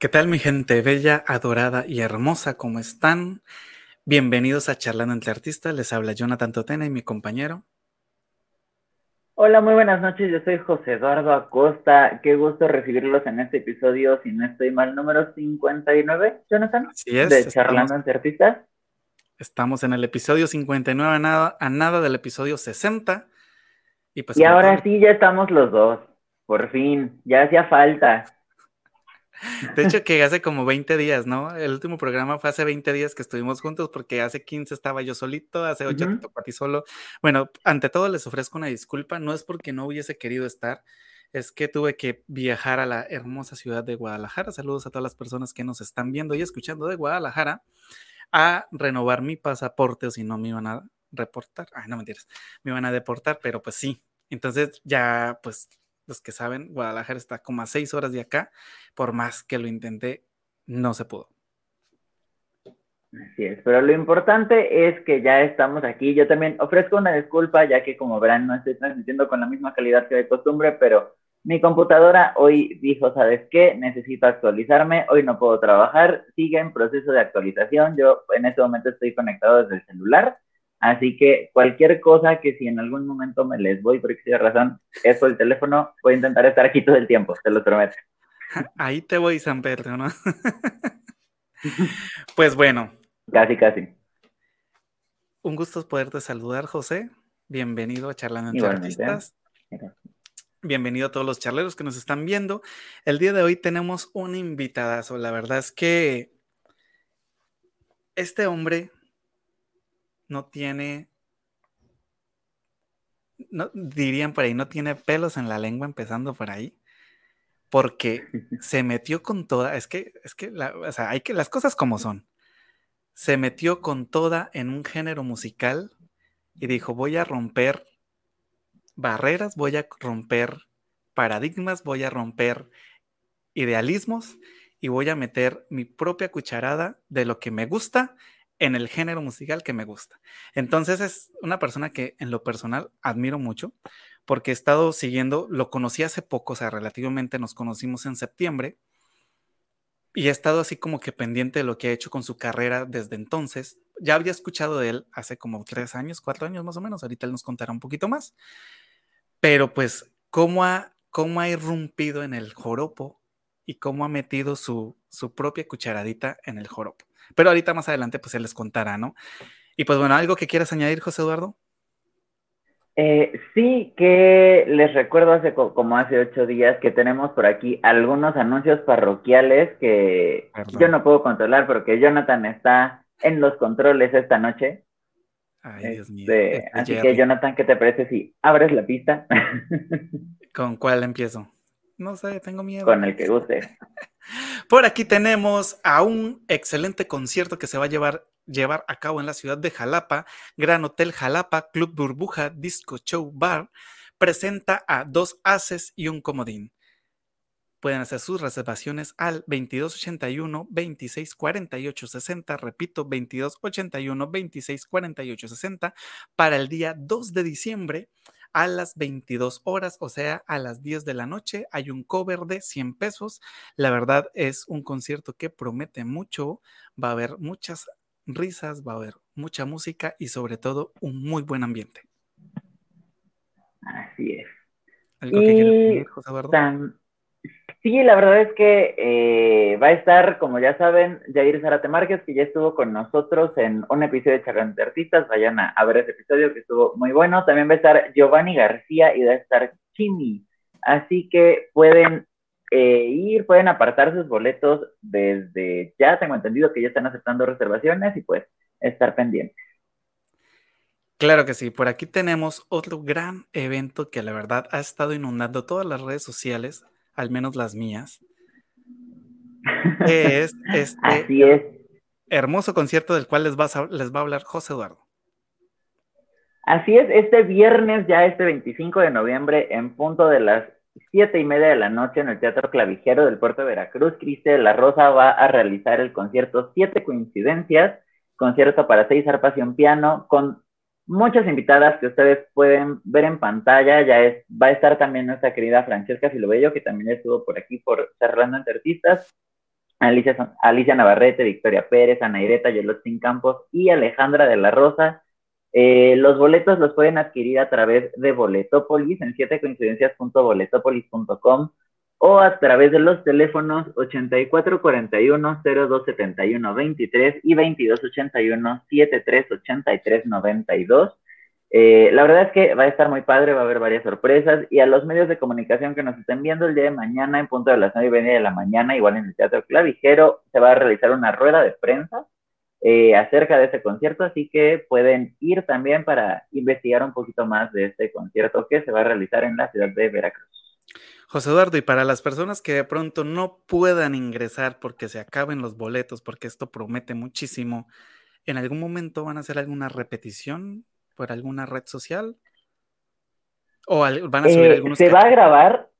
¿Qué tal mi gente bella, adorada y hermosa? ¿Cómo están? Bienvenidos a Charlando entre Artistas. Les habla Jonathan Totena y mi compañero. Hola, muy buenas noches. Yo soy José Eduardo Acosta. Qué gusto recibirlos en este episodio, si no estoy mal, número 59, Jonathan. Así es. De Charlando entre Artistas. Estamos en el episodio 59 a nada, a nada del episodio 60. Y, pues, y ahora sí, ya estamos los dos. Por fin, ya hacía falta. De hecho, que hace como 20 días, ¿no? El último programa fue hace 20 días que estuvimos juntos porque hace 15 estaba yo solito, hace 8 te tocó a ti solo. Bueno, ante todo les ofrezco una disculpa, no es porque no hubiese querido estar, es que tuve que viajar a la hermosa ciudad de Guadalajara. Saludos a todas las personas que nos están viendo y escuchando de Guadalajara a renovar mi pasaporte o si no me iban a reportar. Ay, no mentiras, me iban a deportar, pero pues sí. Entonces ya pues los que saben, Guadalajara está como a seis horas de acá. Por más que lo intenté, no se pudo. Así es, pero lo importante es que ya estamos aquí. Yo también ofrezco una disculpa, ya que como verán, no estoy transmitiendo con la misma calidad que de costumbre, pero mi computadora hoy dijo, ¿sabes qué? Necesito actualizarme, hoy no puedo trabajar, sigue en proceso de actualización. Yo en este momento estoy conectado desde el celular Así que cualquier cosa que si en algún momento me les voy por existe razón, es por el teléfono, voy a intentar estar aquí todo el tiempo, te lo prometo. Ahí te voy, San Pedro, ¿no? pues bueno. Casi, casi. Un gusto poderte saludar, José. Bienvenido a Charlando entre Artistas. Bienvenido a todos los charleros que nos están viendo. El día de hoy tenemos un invitadazo. La verdad es que este hombre no tiene, no, dirían por ahí, no tiene pelos en la lengua empezando por ahí, porque se metió con toda, es que, es que, o sea, hay que, las cosas como son, se metió con toda en un género musical y dijo, voy a romper barreras, voy a romper paradigmas, voy a romper idealismos y voy a meter mi propia cucharada de lo que me gusta en el género musical que me gusta. Entonces es una persona que en lo personal admiro mucho porque he estado siguiendo, lo conocí hace poco, o sea, relativamente nos conocimos en septiembre y he estado así como que pendiente de lo que ha hecho con su carrera desde entonces. Ya había escuchado de él hace como tres años, cuatro años más o menos, ahorita él nos contará un poquito más, pero pues cómo ha, cómo ha irrumpido en el joropo y cómo ha metido su, su propia cucharadita en el joropo. Pero ahorita más adelante pues se les contará, ¿no? Y pues bueno, ¿algo que quieras añadir, José Eduardo? Eh, sí, que les recuerdo hace como hace ocho días que tenemos por aquí algunos anuncios parroquiales que yo no puedo controlar porque Jonathan está en los controles esta noche. Ay, Dios mío. Este, así que Jonathan, ¿qué te parece si abres la pista? ¿Con cuál empiezo? No sé, tengo miedo. Con el que guste. Por aquí tenemos a un excelente concierto que se va a llevar, llevar a cabo en la ciudad de Jalapa. Gran Hotel Jalapa, Club Burbuja, Disco Show Bar. Presenta a dos haces y un comodín. Pueden hacer sus reservaciones al 2281 2648 60. Repito, 2281 2648 60 para el día 2 de diciembre a las 22 horas, o sea, a las 10 de la noche. Hay un cover de 100 pesos. La verdad es un concierto que promete mucho. Va a haber muchas risas, va a haber mucha música y sobre todo un muy buen ambiente. Así es. ¿Algo que decir, José? Sí, la verdad es que eh, va a estar, como ya saben, Jair Zarate Márquez, que ya estuvo con nosotros en un episodio de Charlante Artistas. Vayan a, ver ese episodio que estuvo muy bueno. También va a estar Giovanni García y va a estar Chimi. Así que pueden eh, ir, pueden apartar sus boletos desde ya. Tengo entendido que ya están aceptando reservaciones y pues estar pendientes. Claro que sí, por aquí tenemos otro gran evento que la verdad ha estado inundando todas las redes sociales al menos las mías, es este hermoso concierto del cual les, les va a hablar José Eduardo. Así es, este viernes, ya este 25 de noviembre, en punto de las siete y media de la noche en el Teatro Clavijero del Puerto de Veracruz, Criste de la Rosa va a realizar el concierto Siete Coincidencias, concierto para seis arpas y un piano, con muchas invitadas que ustedes pueden ver en pantalla. Ya es, va a estar también nuestra querida Francesca Filobello, que también estuvo por aquí por charlando entre artistas. Alicia, Alicia Navarrete, Victoria Pérez, Ana Ireta, Campos y Alejandra de la Rosa. Eh, los boletos los pueden adquirir a través de Boletopolis en 7coincidencias.boletopolis.com o a través de los teléfonos 8441-0271-23 y 2281-7383-92. Eh, la verdad es que va a estar muy padre, va a haber varias sorpresas y a los medios de comunicación que nos estén viendo el día de mañana en punto de las 9 y media de la mañana, igual en el Teatro Clavijero, se va a realizar una rueda de prensa eh, acerca de ese concierto, así que pueden ir también para investigar un poquito más de este concierto que se va a realizar en la ciudad de Veracruz. José Eduardo, y para las personas que de pronto no puedan ingresar porque se acaben los boletos, porque esto promete muchísimo, ¿en algún momento van a hacer alguna repetición por alguna red social? ¿O van a subir eh, algunos? Se va a grabar,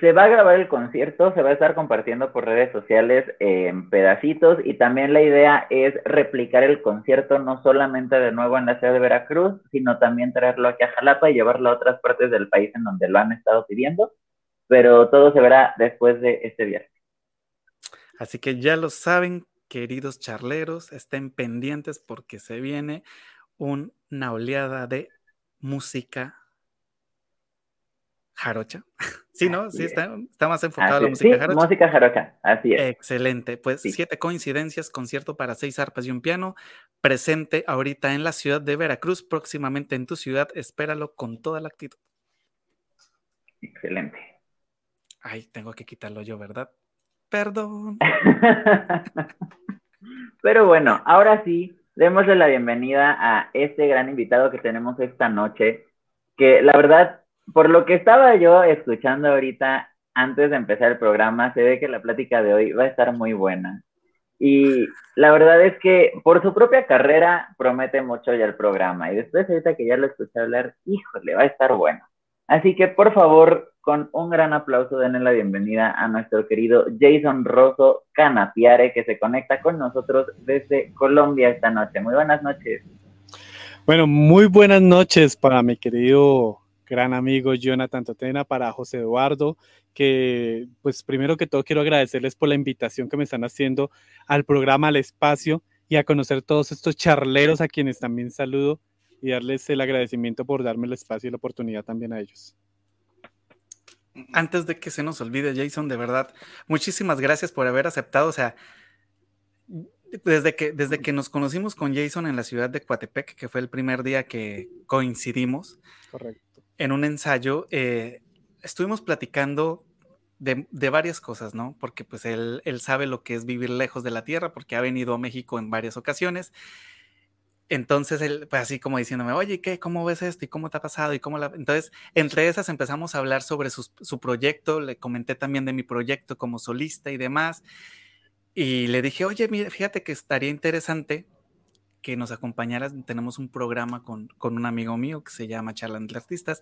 se va a grabar el concierto, se va a estar compartiendo por redes sociales en pedacitos y también la idea es replicar el concierto no solamente de nuevo en la ciudad de Veracruz, sino también traerlo aquí a Jalapa y llevarlo a otras partes del país en donde lo han estado pidiendo pero todo se verá después de este viernes. Así que ya lo saben, queridos charleros, estén pendientes porque se viene una oleada de música jarocha. Sí, ¿no? Sí, está, más enfocado a la música jarocha. Música jarocha, así es. Excelente. Pues siete coincidencias, concierto para seis arpas y un piano, presente ahorita en la ciudad de Veracruz, próximamente en tu ciudad. Espéralo con toda la actitud. Excelente. Ay, tengo que quitarlo yo, ¿verdad? Perdón. Pero bueno, ahora sí, démosle la bienvenida a este gran invitado que tenemos esta noche, que la verdad, por lo que estaba yo escuchando ahorita antes de empezar el programa, se ve que la plática de hoy va a estar muy buena. Y la verdad es que por su propia carrera promete mucho ya el programa. Y después ahorita que ya lo escuché hablar, híjole, va a estar bueno. Así que por favor, con un gran aplauso denle la bienvenida a nuestro querido Jason Rosso Canapiare, que se conecta con nosotros desde Colombia esta noche. Muy buenas noches. Bueno, muy buenas noches para mi querido gran amigo Jonathan Totena, para José Eduardo, que pues primero que todo quiero agradecerles por la invitación que me están haciendo al programa, al espacio y a conocer todos estos charleros a quienes también saludo y darles el agradecimiento por darme el espacio y la oportunidad también a ellos. Antes de que se nos olvide, Jason, de verdad, muchísimas gracias por haber aceptado. O sea, desde que, desde que nos conocimos con Jason en la ciudad de Coatepec, que fue el primer día que coincidimos en un ensayo, eh, estuvimos platicando de, de, varias cosas, ¿no? Porque pues él, él sabe lo que es vivir lejos de la tierra, porque ha venido a México en varias ocasiones entonces, él, pues así como diciéndome, oye, ¿qué? ¿Cómo ves esto? ¿Y cómo te ha pasado? ¿Y cómo la... Entonces, entre esas empezamos a hablar sobre su, su, proyecto, le comenté también de mi proyecto como solista y demás. Y le dije, oye, mira, fíjate que estaría interesante que nos acompañaras. Tenemos un programa con, con un amigo mío que se llama Charla entre Artistas.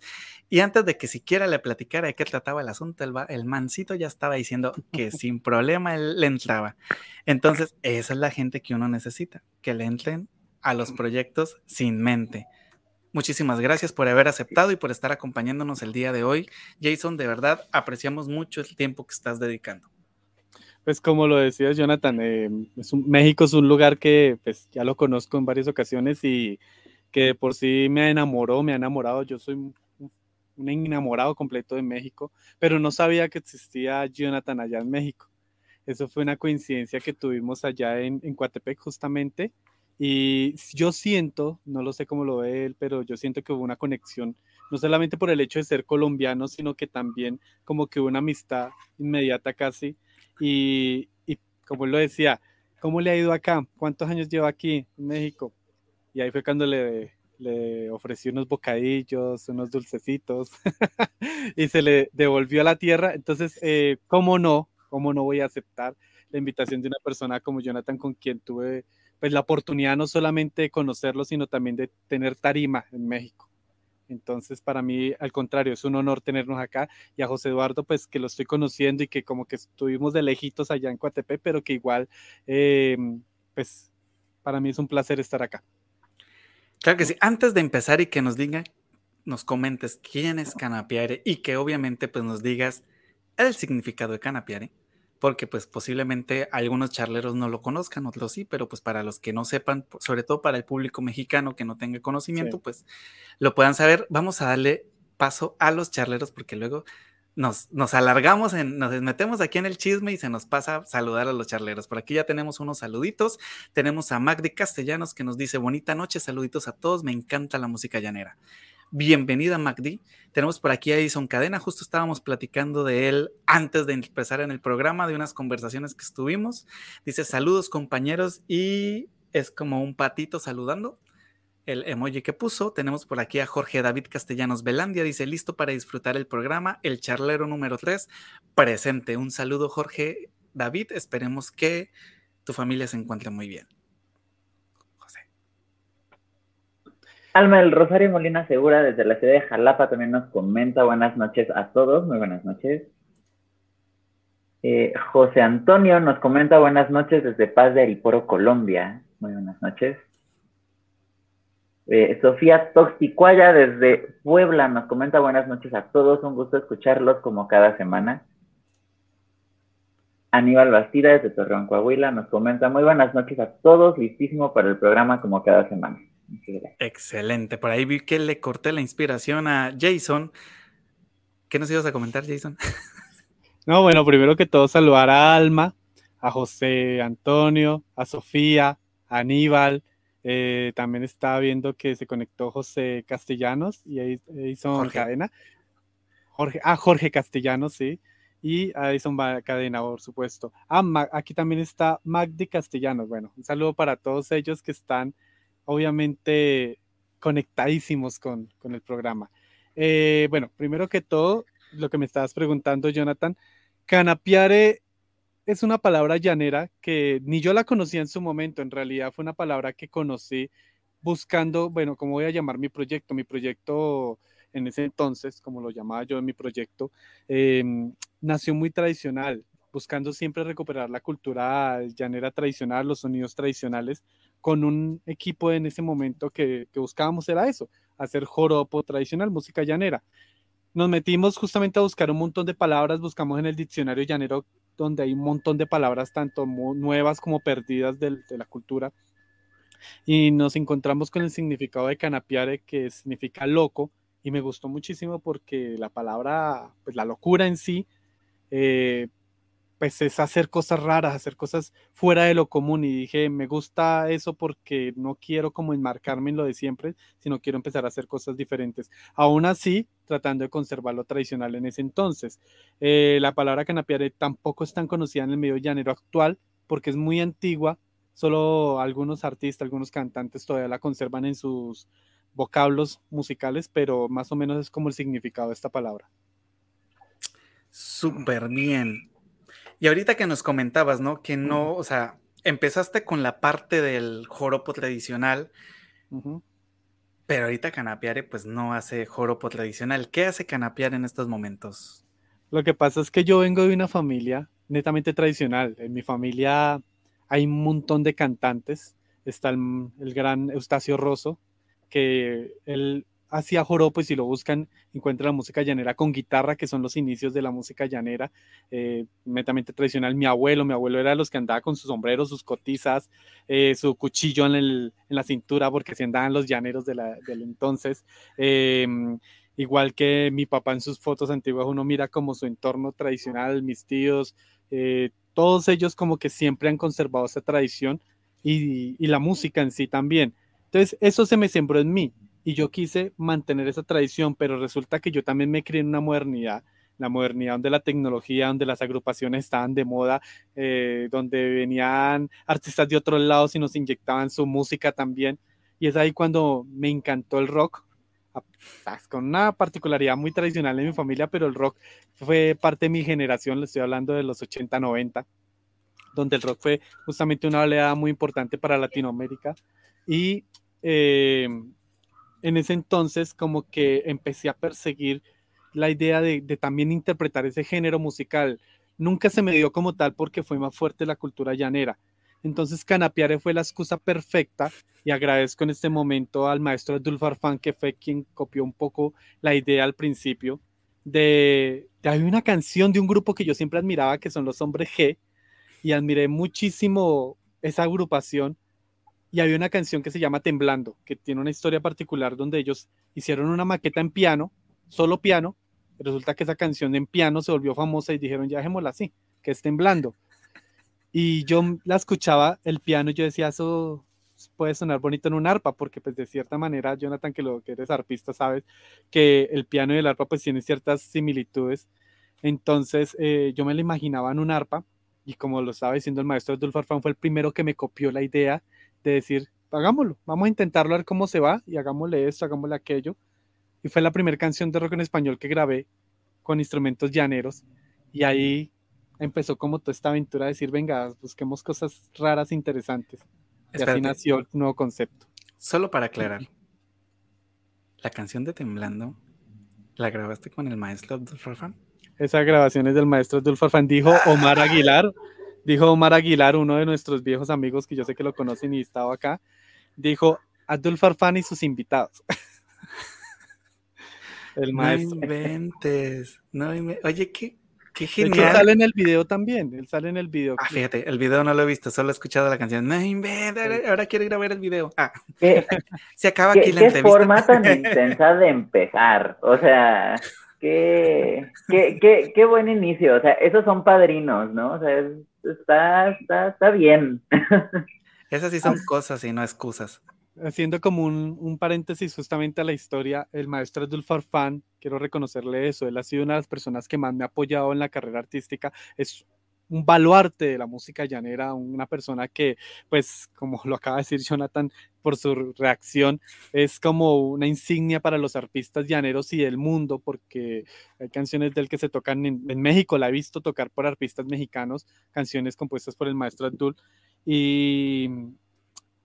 Y antes de que siquiera le platicara de qué trataba el asunto, el, el mancito ya estaba diciendo que sin problema él le entraba. Entonces, esa es la gente que uno necesita, que le entren a los proyectos sin mente. Muchísimas gracias por haber aceptado y por estar acompañándonos el día de hoy. Jason, de verdad apreciamos mucho el tiempo que estás dedicando. Pues como lo decías, Jonathan, eh, México es un lugar que pues, ya lo conozco en varias ocasiones y que por sí me enamoró, me ha enamorado. Yo soy un, enamorado completo de México, pero no sabía que existía Jonathan allá en México. Eso fue una coincidencia que tuvimos allá en, en Coatepec justamente y yo siento, no lo sé cómo lo ve él, pero yo siento que hubo una conexión, no solamente por el hecho de ser colombiano, sino que también como que una amistad inmediata casi. Y, y como él lo decía, ¿cómo le ha ido acá? ¿Cuántos años lleva aquí en México? Y ahí fue cuando le, le ofrecí unos bocadillos, unos dulcecitos, y se le devolvió a la tierra. Entonces, eh, ¿cómo no? ¿Cómo no voy a aceptar la invitación de una persona como Jonathan con quien tuve pues la oportunidad no solamente de conocerlo, sino también de tener tarima en México. Entonces, para mí, al contrario, es un honor tenernos acá y a José Eduardo, pues que lo estoy conociendo y que como que estuvimos de lejitos allá en Coatepec, pero que igual, eh, pues para mí es un placer estar acá. Claro que sí. Antes de empezar y que nos diga, nos comentes quién es Canapiare y que obviamente pues nos digas el significado de Canapiare porque pues posiblemente algunos charleros no lo conozcan, otros sí, pero pues para los que no sepan, sobre todo para el público mexicano que no tenga conocimiento, pues lo puedan saber. Vamos a darle paso a los charleros porque luego nos, nos alargamos, en, nos metemos aquí en el chisme y se nos pasa saludar a los charleros. Por aquí ya tenemos unos saluditos. Tenemos a Magdi Castellanos que nos dice bonita noche, saluditos a todos, me encanta la música llanera. Bienvenida, Magdi. Tenemos por aquí a Edison Cadena, justo estábamos platicando de él antes de empezar en el programa, de unas conversaciones que estuvimos. Dice, saludos compañeros y es como un patito saludando. El emoji que puso. Tenemos por aquí a Jorge David Castellanos Belandia. Dice, listo para disfrutar el programa. El charlero número 3, presente. Un saludo, Jorge David. Esperemos que tu familia se encuentre muy bien. Alma del Rosario Molina Segura desde la ciudad de Jalapa también nos comenta buenas noches a todos, muy buenas noches. Eh, José Antonio nos comenta buenas noches desde Paz de Ariporo, Colombia. Muy buenas noches. Eh, Sofía Toxicuaya desde Puebla nos comenta buenas noches a todos, un gusto escucharlos como cada semana. Aníbal Bastida desde Torreón, Coahuila nos comenta muy buenas noches a todos, listísimo para el programa como cada semana. Excelente. Por ahí vi que le corté la inspiración a Jason. ¿Qué nos ibas a comentar, Jason? No, bueno, primero que todo saludar a Alma, a José Antonio, a Sofía, a Aníbal. Eh, también estaba viendo que se conectó José Castellanos y ahí hizo cadena. Jorge, ah, Jorge Castellanos, sí. Y a Edison Cadena, por supuesto. Ah, aquí también está Magdi Castellanos. Bueno, un saludo para todos ellos que están obviamente conectadísimos con, el programa. Eh, bueno, primero que todo, lo que me estabas preguntando, Jonathan, canapiare es una palabra llanera que ni yo la conocía en su momento, en realidad fue una palabra que conocí buscando, bueno, ¿cómo voy a llamar mi proyecto? Mi proyecto en ese entonces, como lo llamaba yo en mi proyecto, em, nació muy tradicional, buscando siempre recuperar la cultura llanera tradicional, los sonidos tradicionales, con un equipo en ese momento que, buscábamos era eso, hacer joropo tradicional, música llanera. Nos metimos justamente a buscar un montón de palabras, buscamos en el diccionario llanero donde hay un montón de palabras tanto nuevas como perdidas de, la cultura y nos encontramos con el significado de canapiare que significa loco y me gustó muchísimo porque la palabra, pues la locura en sí, eh, pues es hacer cosas raras, hacer cosas fuera de lo común y dije, me gusta eso porque no quiero como enmarcarme en lo de siempre, sino quiero empezar a hacer cosas diferentes. Aún así, tratando de conservar lo tradicional en ese entonces. Eh, la palabra canapiare tampoco es tan conocida en el medio llanero actual porque es muy antigua, solo algunos artistas, algunos cantantes todavía la conservan en sus vocablos musicales, pero más o menos es como el significado de esta palabra. Súper bien. Y ahorita que nos comentabas, ¿no? Que no, o sea, empezaste con la parte del joropo tradicional, pero ahorita Canapiare pues no hace joropo tradicional. ¿Qué hace Canapiare en estos momentos? Lo que pasa es que yo vengo de una familia netamente tradicional. En mi familia hay un montón de cantantes. Está el, el gran Eustacio Rosso, que él hacía joropo y si lo buscan encuentran la música llanera con guitarra, que son los inicios de la música llanera, eh, netamente tradicional. Mi abuelo, mi abuelo era de los que andaba con su sombrero, sus cotizas, eh, su cuchillo en, la cintura, porque así andaban los llaneros de del entonces. Em, igual que mi papá en sus fotos antiguas, uno mira como su entorno tradicional, mis tíos, eh, todos ellos como que siempre han conservado esa tradición y, y la música en sí también. Entonces, eso se me sembró en mí y yo quise mantener esa tradición, pero resulta que yo también me crié en una modernidad, la modernidad donde la tecnología, donde las agrupaciones estaban de moda, eh, donde venían artistas de otros lados y nos inyectaban su música también. Y es ahí cuando me encantó el rock, con una particularidad muy tradicional en mi familia, pero el rock fue parte de mi generación, le estoy hablando de los 80, 90, donde el rock fue justamente una oleada muy importante para Latinoamérica. Y eh, en ese entonces como que empecé a perseguir la idea de, también interpretar ese género musical. Nunca se me dio como tal porque fue más fuerte la cultura llanera. Entonces Canapiare fue la excusa perfecta y agradezco en este momento al maestro Abdul que fue quien copió un poco la idea al principio de hay una canción de un grupo que yo siempre admiraba, que son los Hombres G, y admiré muchísimo esa agrupación. Y había una canción que se llama Temblando, que tiene una historia particular donde ellos hicieron una maqueta en piano, solo piano. Resulta que esa canción en piano se volvió famosa y dijeron, ya dejémosla así, que es Temblando. Y yo la escuchaba el piano y yo decía, eso puede sonar bonito en un arpa, porque pues de cierta manera, Jonathan, que lo que eres arpista, sabes que el piano y el arpa pues tienen ciertas similitudes. Entonces eh, yo me lo imaginaba en un arpa y como lo estaba diciendo el maestro Farfán, fue el primero que me copió la idea de decir, hagámoslo, vamos a intentarlo a ver cómo se va y hagámosle esto, hagámosle aquello. Y fue la primera canción de rock en español que grabé con instrumentos llaneros y ahí empezó como toda esta aventura de decir, venga, busquemos cosas raras, interesantes. Y así nació el nuevo concepto. Solo para aclarar, la canción de Temblando, ¿la grabaste con el maestro Abdul Farfán? Esa grabación es del maestro Abdul Farfán, dijo Omar Aguilar, dijo Omar Aguilar, uno de nuestros viejos amigos que yo sé que lo conocen y estaba acá, dijo Abdul Farfán y sus invitados. el maestro. No inventes, no Oye, ¿qué, Qué genial. Él sale en el video también. Él sale en el video. Ah, fíjate, el video no lo he visto, solo he escuchado la canción. No ahora quiero ir a ver el video. Ah. Se acaba aquí la entrevista. Qué forma tan intensa de empezar. O sea, qué, qué, qué, qué, buen inicio. O sea, esos son padrinos, ¿no? O sea, está, está, está bien. Esas sí son cosas y no excusas haciendo como un, paréntesis justamente a la historia, el maestro Abdul Farfán, quiero reconocerle eso, él ha sido una de las personas que más me ha apoyado en la carrera artística, es un baluarte de la música llanera, una persona que, pues, como lo acaba de decir Jonathan por su reacción, es como una insignia para los artistas llaneros y del mundo, porque hay canciones de él que se tocan en, en México, la he visto tocar por artistas mexicanos, canciones compuestas por el maestro Abdul, y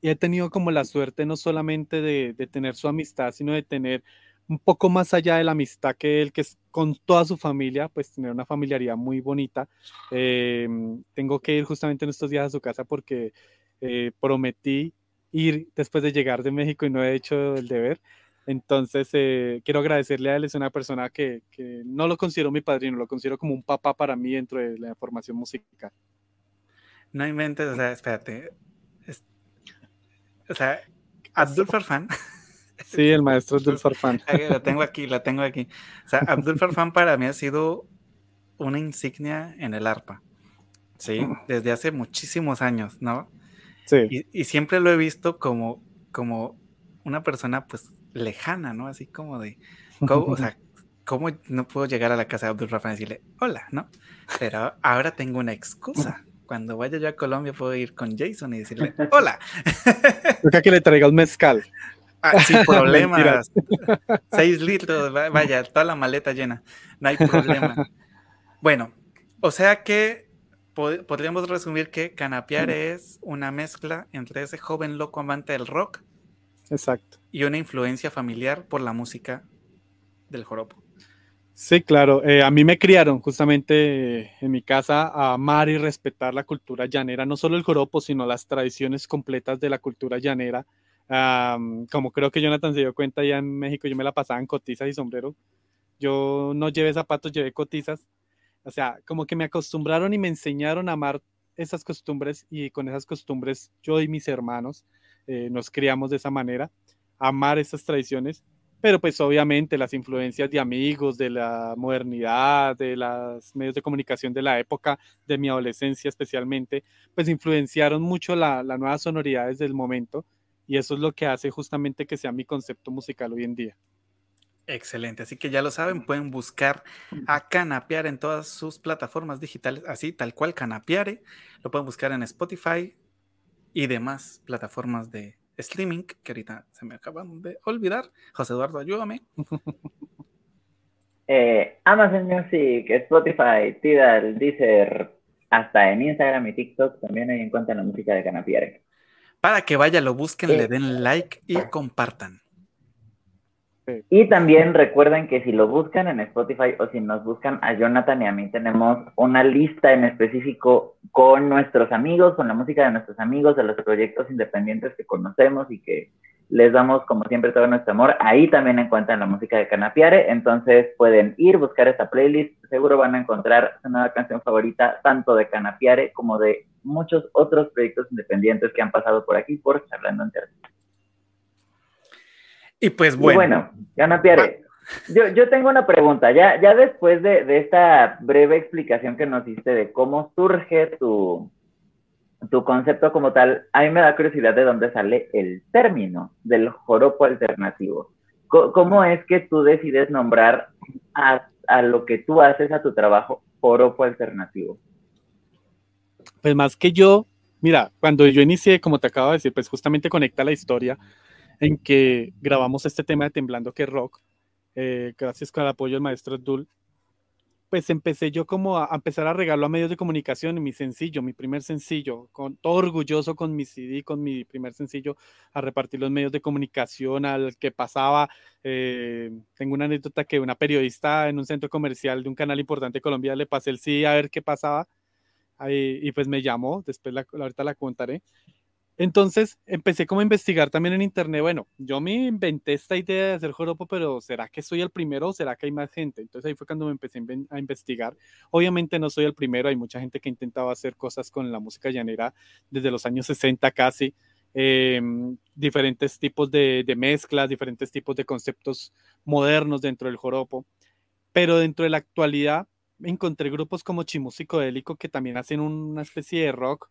y he tenido como la suerte no solamente de, tener su amistad, sino de tener un poco más allá de la amistad que él, que es con toda su familia, pues tener una familiaridad muy bonita. Em, tengo que ir justamente en estos días a su casa porque eh, prometí ir después de llegar de México y no he hecho el deber. Entonces, eh, quiero agradecerle a él, es una persona que, que, no lo considero mi padrino, lo considero como un papá para mí dentro de la formación musical. No inventes, o sea, espérate, o sea, Abdul Farfán. Sí, el maestro Abdul Farfán. la tengo aquí, la tengo aquí. O sea, Abdul Farfán para mí ha sido una insignia en el arpa. Sí, desde hace muchísimos años, ¿no? Sí. Y, siempre lo he visto como, como una persona, pues, lejana, ¿no? Así como de, o sea, ¿cómo no puedo llegar a la casa de Abdul Farfán y decirle, hola, ¿no? Pero ahora tengo una excusa cuando vaya yo a Colombia puedo ir con Jason y decirle, hola. Toca que le traiga un mezcal. Ah, sin problemas. Seis litros, vaya, toda la maleta llena. No hay problema. Bueno, o sea que podríamos resumir que Canapiar es una mezcla entre ese joven loco amante del rock. Exacto. Y una influencia familiar por la música del joropo. Sí, claro. Eh, a mí me criaron justamente en mi casa a amar y respetar la cultura llanera, no solo el joropo, sino las tradiciones completas de la cultura llanera. Como creo que Jonathan se dio cuenta ya en México, yo me la pasaba en cotizas y sombrero. Yo no llevé zapatos, llevé cotizas. O sea, como que me acostumbraron y me enseñaron a amar esas costumbres y con esas costumbres yo y mis hermanos eh, nos criamos de esa manera, amar esas tradiciones pero pues obviamente las influencias de amigos, de la modernidad, de los medios de comunicación de la época, de mi adolescencia especialmente, pues influenciaron mucho la, la nueva sonoridades del momento y eso es lo que hace justamente que sea mi concepto musical hoy en día. Excelente, así que ya lo saben, pueden buscar a Canapiar en todas sus plataformas digitales, así tal cual Canapiare, lo pueden buscar en Spotify y demás plataformas de, streaming, que ahorita se me acaban de olvidar. José Eduardo, ayúdame. Eh, Amazon Music, Spotify, Tidal, Deezer, hasta en Instagram y TikTok también hay en cuenta la música de Canapiere. Para que vaya, lo busquen, le den like y compartan. Y también recuerden que si lo buscan en Spotify o si nos buscan a Jonathan y a mí, tenemos una lista en específico con nuestros amigos, con la música de nuestros amigos, de los proyectos independientes que conocemos y que, les damos como siempre todo nuestro amor. Ahí también encuentran la música de Canapiare, entonces pueden ir, buscar esta playlist, seguro van a encontrar su nueva canción favorita, tanto de Canapiare como de muchos otros proyectos independientes que han pasado por aquí por Charlando en Y pues bueno. bueno, Canapiare, yo, yo tengo una pregunta, ya, ya después de, de esta breve explicación que nos diste de cómo surge tu, tu concepto como tal, a mí me da curiosidad de dónde sale el término del joropo alternativo. ¿Cómo es que tú decides nombrar a, lo que tú haces, a tu trabajo, joropo alternativo? Pues más que yo, mira, cuando yo inicié, como te acabo de decir, pues justamente conecta la historia en que grabamos este tema de Temblando que Rock, eh, gracias con el apoyo del maestro Dul, pues empecé yo como a, empezar a regalarlo a medios de comunicación mi sencillo, mi primer sencillo, con todo orgulloso con mi CD, con mi primer sencillo, a repartir los medios de comunicación, al que pasaba. Eh, tengo una anécdota que una periodista en un centro comercial de un canal importante de Colombia le pasé el CD a ver qué pasaba. y pues me llamó, después la, ahorita la contaré. Entonces empecé como a investigar también en internet. Bueno, yo me inventé esta idea de hacer joropo, pero ¿será que soy el primero o será que hay más gente? Entonces ahí fue cuando me empecé a investigar. Obviamente no soy el primero, hay mucha gente que intentaba hacer cosas con la música llanera desde los años 60 casi. Em, diferentes tipos de, de mezclas, diferentes tipos de conceptos modernos dentro del joropo. Pero dentro de la actualidad encontré grupos como Chimúsico Délico que también hacen una especie de rock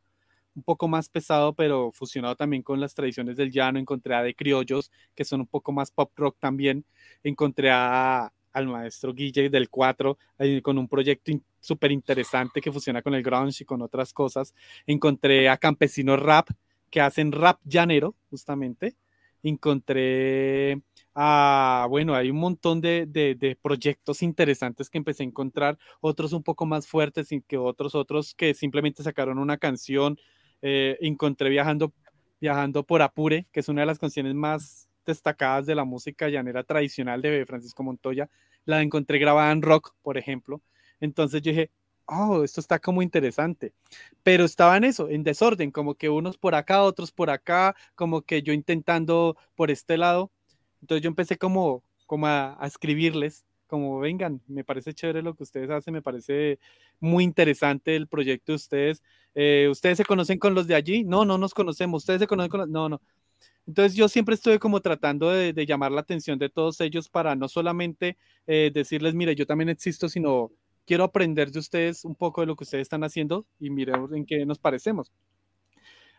un poco más pesado, pero fusionado también con las tradiciones del llano. Encontré a de criollos, que son un poco más pop rock también. Encontré a, al maestro Guille del 4, con un proyecto súper interesante que fusiona con el grunge y con otras cosas. Encontré a campesinos rap, que hacen rap llanero, justamente. Encontré a, bueno, hay un montón de, de, proyectos interesantes que empecé a encontrar, otros un poco más fuertes que otros, otros que simplemente sacaron una canción eh, encontré viajando, viajando por Apure, que es una de las canciones más destacadas de la música llanera tradicional de Francisco Montoya. La encontré grabada en rock, por ejemplo. Entonces dije, oh, esto está como interesante. Pero estaba en eso, en desorden, como que unos por acá, otros por acá, como que yo intentando por este lado. Entonces yo empecé como, como a escribirles como vengan, me parece chévere lo que ustedes hacen, me parece muy interesante el proyecto de ustedes. Eh, ¿Ustedes se conocen con los de allí? No, no nos conocemos. ¿Ustedes se conocen con los... No, no. Entonces yo siempre estoy como tratando de, llamar la atención de todos ellos para no solamente eh, decirles, mire, yo también existo, sino quiero aprender de ustedes un poco de lo que ustedes están haciendo y miremos en qué nos parecemos.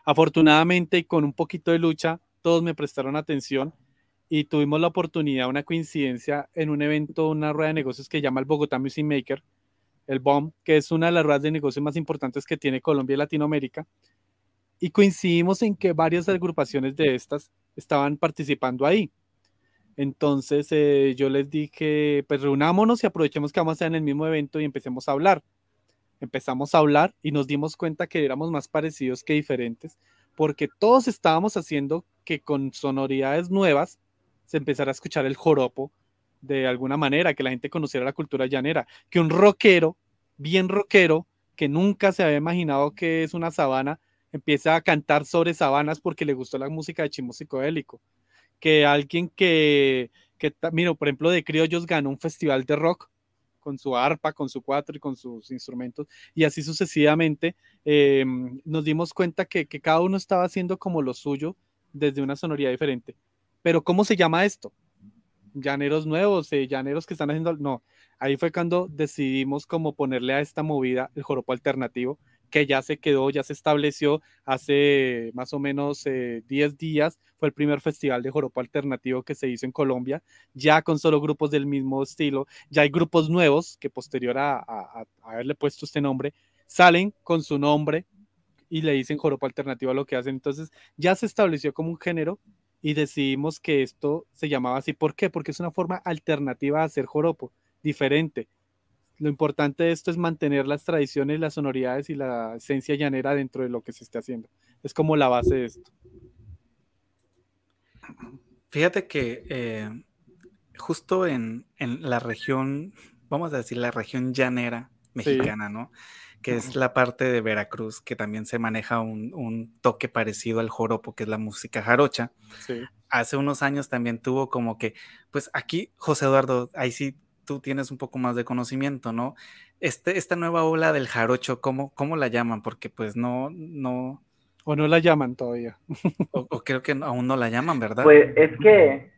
Afortunadamente y con un poquito de lucha, todos me prestaron atención y tuvimos la oportunidad, una coincidencia en un evento, una rueda de negocios que llama el Bogotá Music Maker, el BOM, que es una de las ruedas de negocios más importantes que tiene Colombia y Latinoamérica. Y coincidimos en que varias agrupaciones de estas estaban participando ahí. Entonces eh, yo les dije, pues reunámonos y aprovechemos que vamos a estar en el mismo evento y empecemos a hablar. Empezamos a hablar y nos dimos cuenta que éramos más parecidos que diferentes, porque todos estábamos haciendo que con sonoridades nuevas se empezara a escuchar el joropo de alguna manera, que la gente conociera la cultura llanera, que un rockero, bien rockero, que nunca se había imaginado que es una sabana, empieza a cantar sobre sabanas porque le gustó la música de Chimo Psicodélico. Que alguien que, que, mira, por ejemplo, de Criollos ganó un festival de rock con su arpa, con su cuatro y con sus instrumentos, y así sucesivamente, em, nos dimos cuenta que, que cada uno estaba haciendo como lo suyo desde una sonoridad diferente. Pero ¿cómo se llama esto? Llaneros nuevos, eh, llaneros que están haciendo... No, ahí fue cuando decidimos como ponerle a esta movida el joropo alternativo, que ya se quedó, ya se estableció hace más o menos 10 eh, días. Fue el primer festival de joropo alternativo que se hizo en Colombia, ya con solo grupos del mismo estilo. Ya hay grupos nuevos que posterior a, a haberle puesto este nombre, salen con su nombre y le dicen joropo alternativo a lo que hacen. Entonces ya se estableció como un género y decidimos que esto se llamaba así. ¿Por qué? Porque es una forma alternativa de hacer joropo, diferente. Lo importante de esto es mantener las tradiciones, las sonoridades y la esencia llanera dentro de lo que se esté haciendo. Es como la base de esto. Fíjate que eh, justo en, la región, vamos a decir, la región llanera mexicana, ¿no? Que es la parte de Veracruz, que también se maneja un, toque parecido al joropo, que es la música jarocha. Hace unos años también tuvo como que, pues aquí, José Eduardo, ahí sí tú tienes un poco más de conocimiento, ¿no? Este, esta nueva ola del jarocho, ¿cómo, cómo la llaman? Porque pues no, no... O no la llaman todavía. o, creo que aún no la llaman, ¿verdad? Pues es que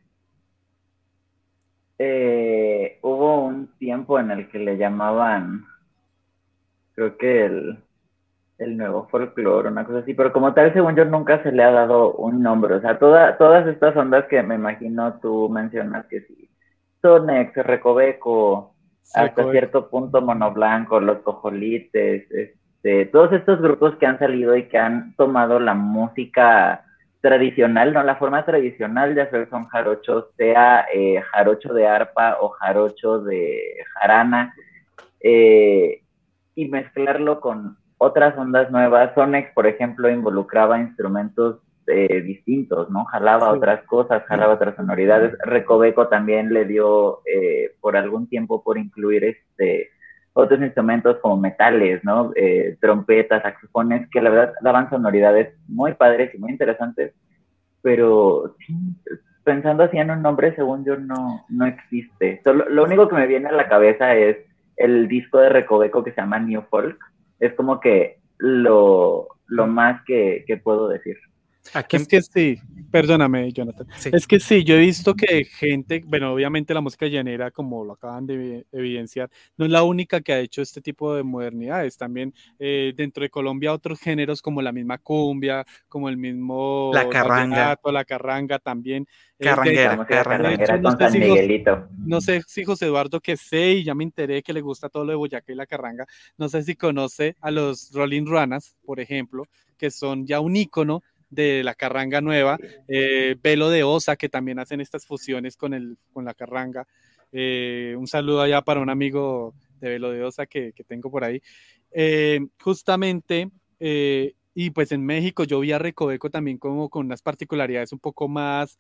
eh, hubo un tiempo en el que le llamaban, creo que el, el nuevo folclore, una cosa así, pero como tal, según yo, nunca se le ha dado un nombre. O sea, toda, todas estas ondas que me imagino tú mencionas que sí, Sonex, Recoveco, hasta cierto punto Monoblanco, Los Cojolites, este, todos estos grupos que han salido y que han tomado la música tradicional, no la forma tradicional de hacer son jarochos, sea eh, jarocho de arpa o jarocho de jarana, eh, y mezclarlo con otras ondas nuevas. Sonex, por ejemplo, involucraba instrumentos eh, distintos, ¿no? Jalaba otras cosas, jalaba otras sonoridades. Recoveco también le dio por algún tiempo por incluir este otros instrumentos como metales, ¿no? Eh, trompetas, saxofones, que la verdad daban sonoridades muy padres y muy interesantes, pero pensando así en un nombre, según yo, no, no existe. Solo, lo único que me viene a la cabeza es el disco de Recoveco que se llama New Folk. Es como que lo, lo más que puedo decir. Es que sí, perdóname, Jonathan. Es que sí, yo he visto que gente, bueno, obviamente la música llanera, como lo acaban de evidenciar, no es la única que ha hecho este tipo de modernidades. También eh, dentro de Colombia otros géneros como la misma cumbia, como el mismo la carranga, la carranga también. Carranguera, carranguera no, sé si Miguelito. no sé si José Eduardo que sé y ya me enteré que le gusta todo lo de Boyacá y la carranga. No sé si conoce a los Rolling Ruanas, por ejemplo, que son ya un ícono de la carranga nueva, eh, Velo de Osa, que también hacen estas fusiones con, el, con la carranga. Eh, un saludo allá para un amigo de Velo de Osa que, tengo por ahí. Eh, justamente, y pues en México yo vi a Recoveco también como con unas particularidades un poco más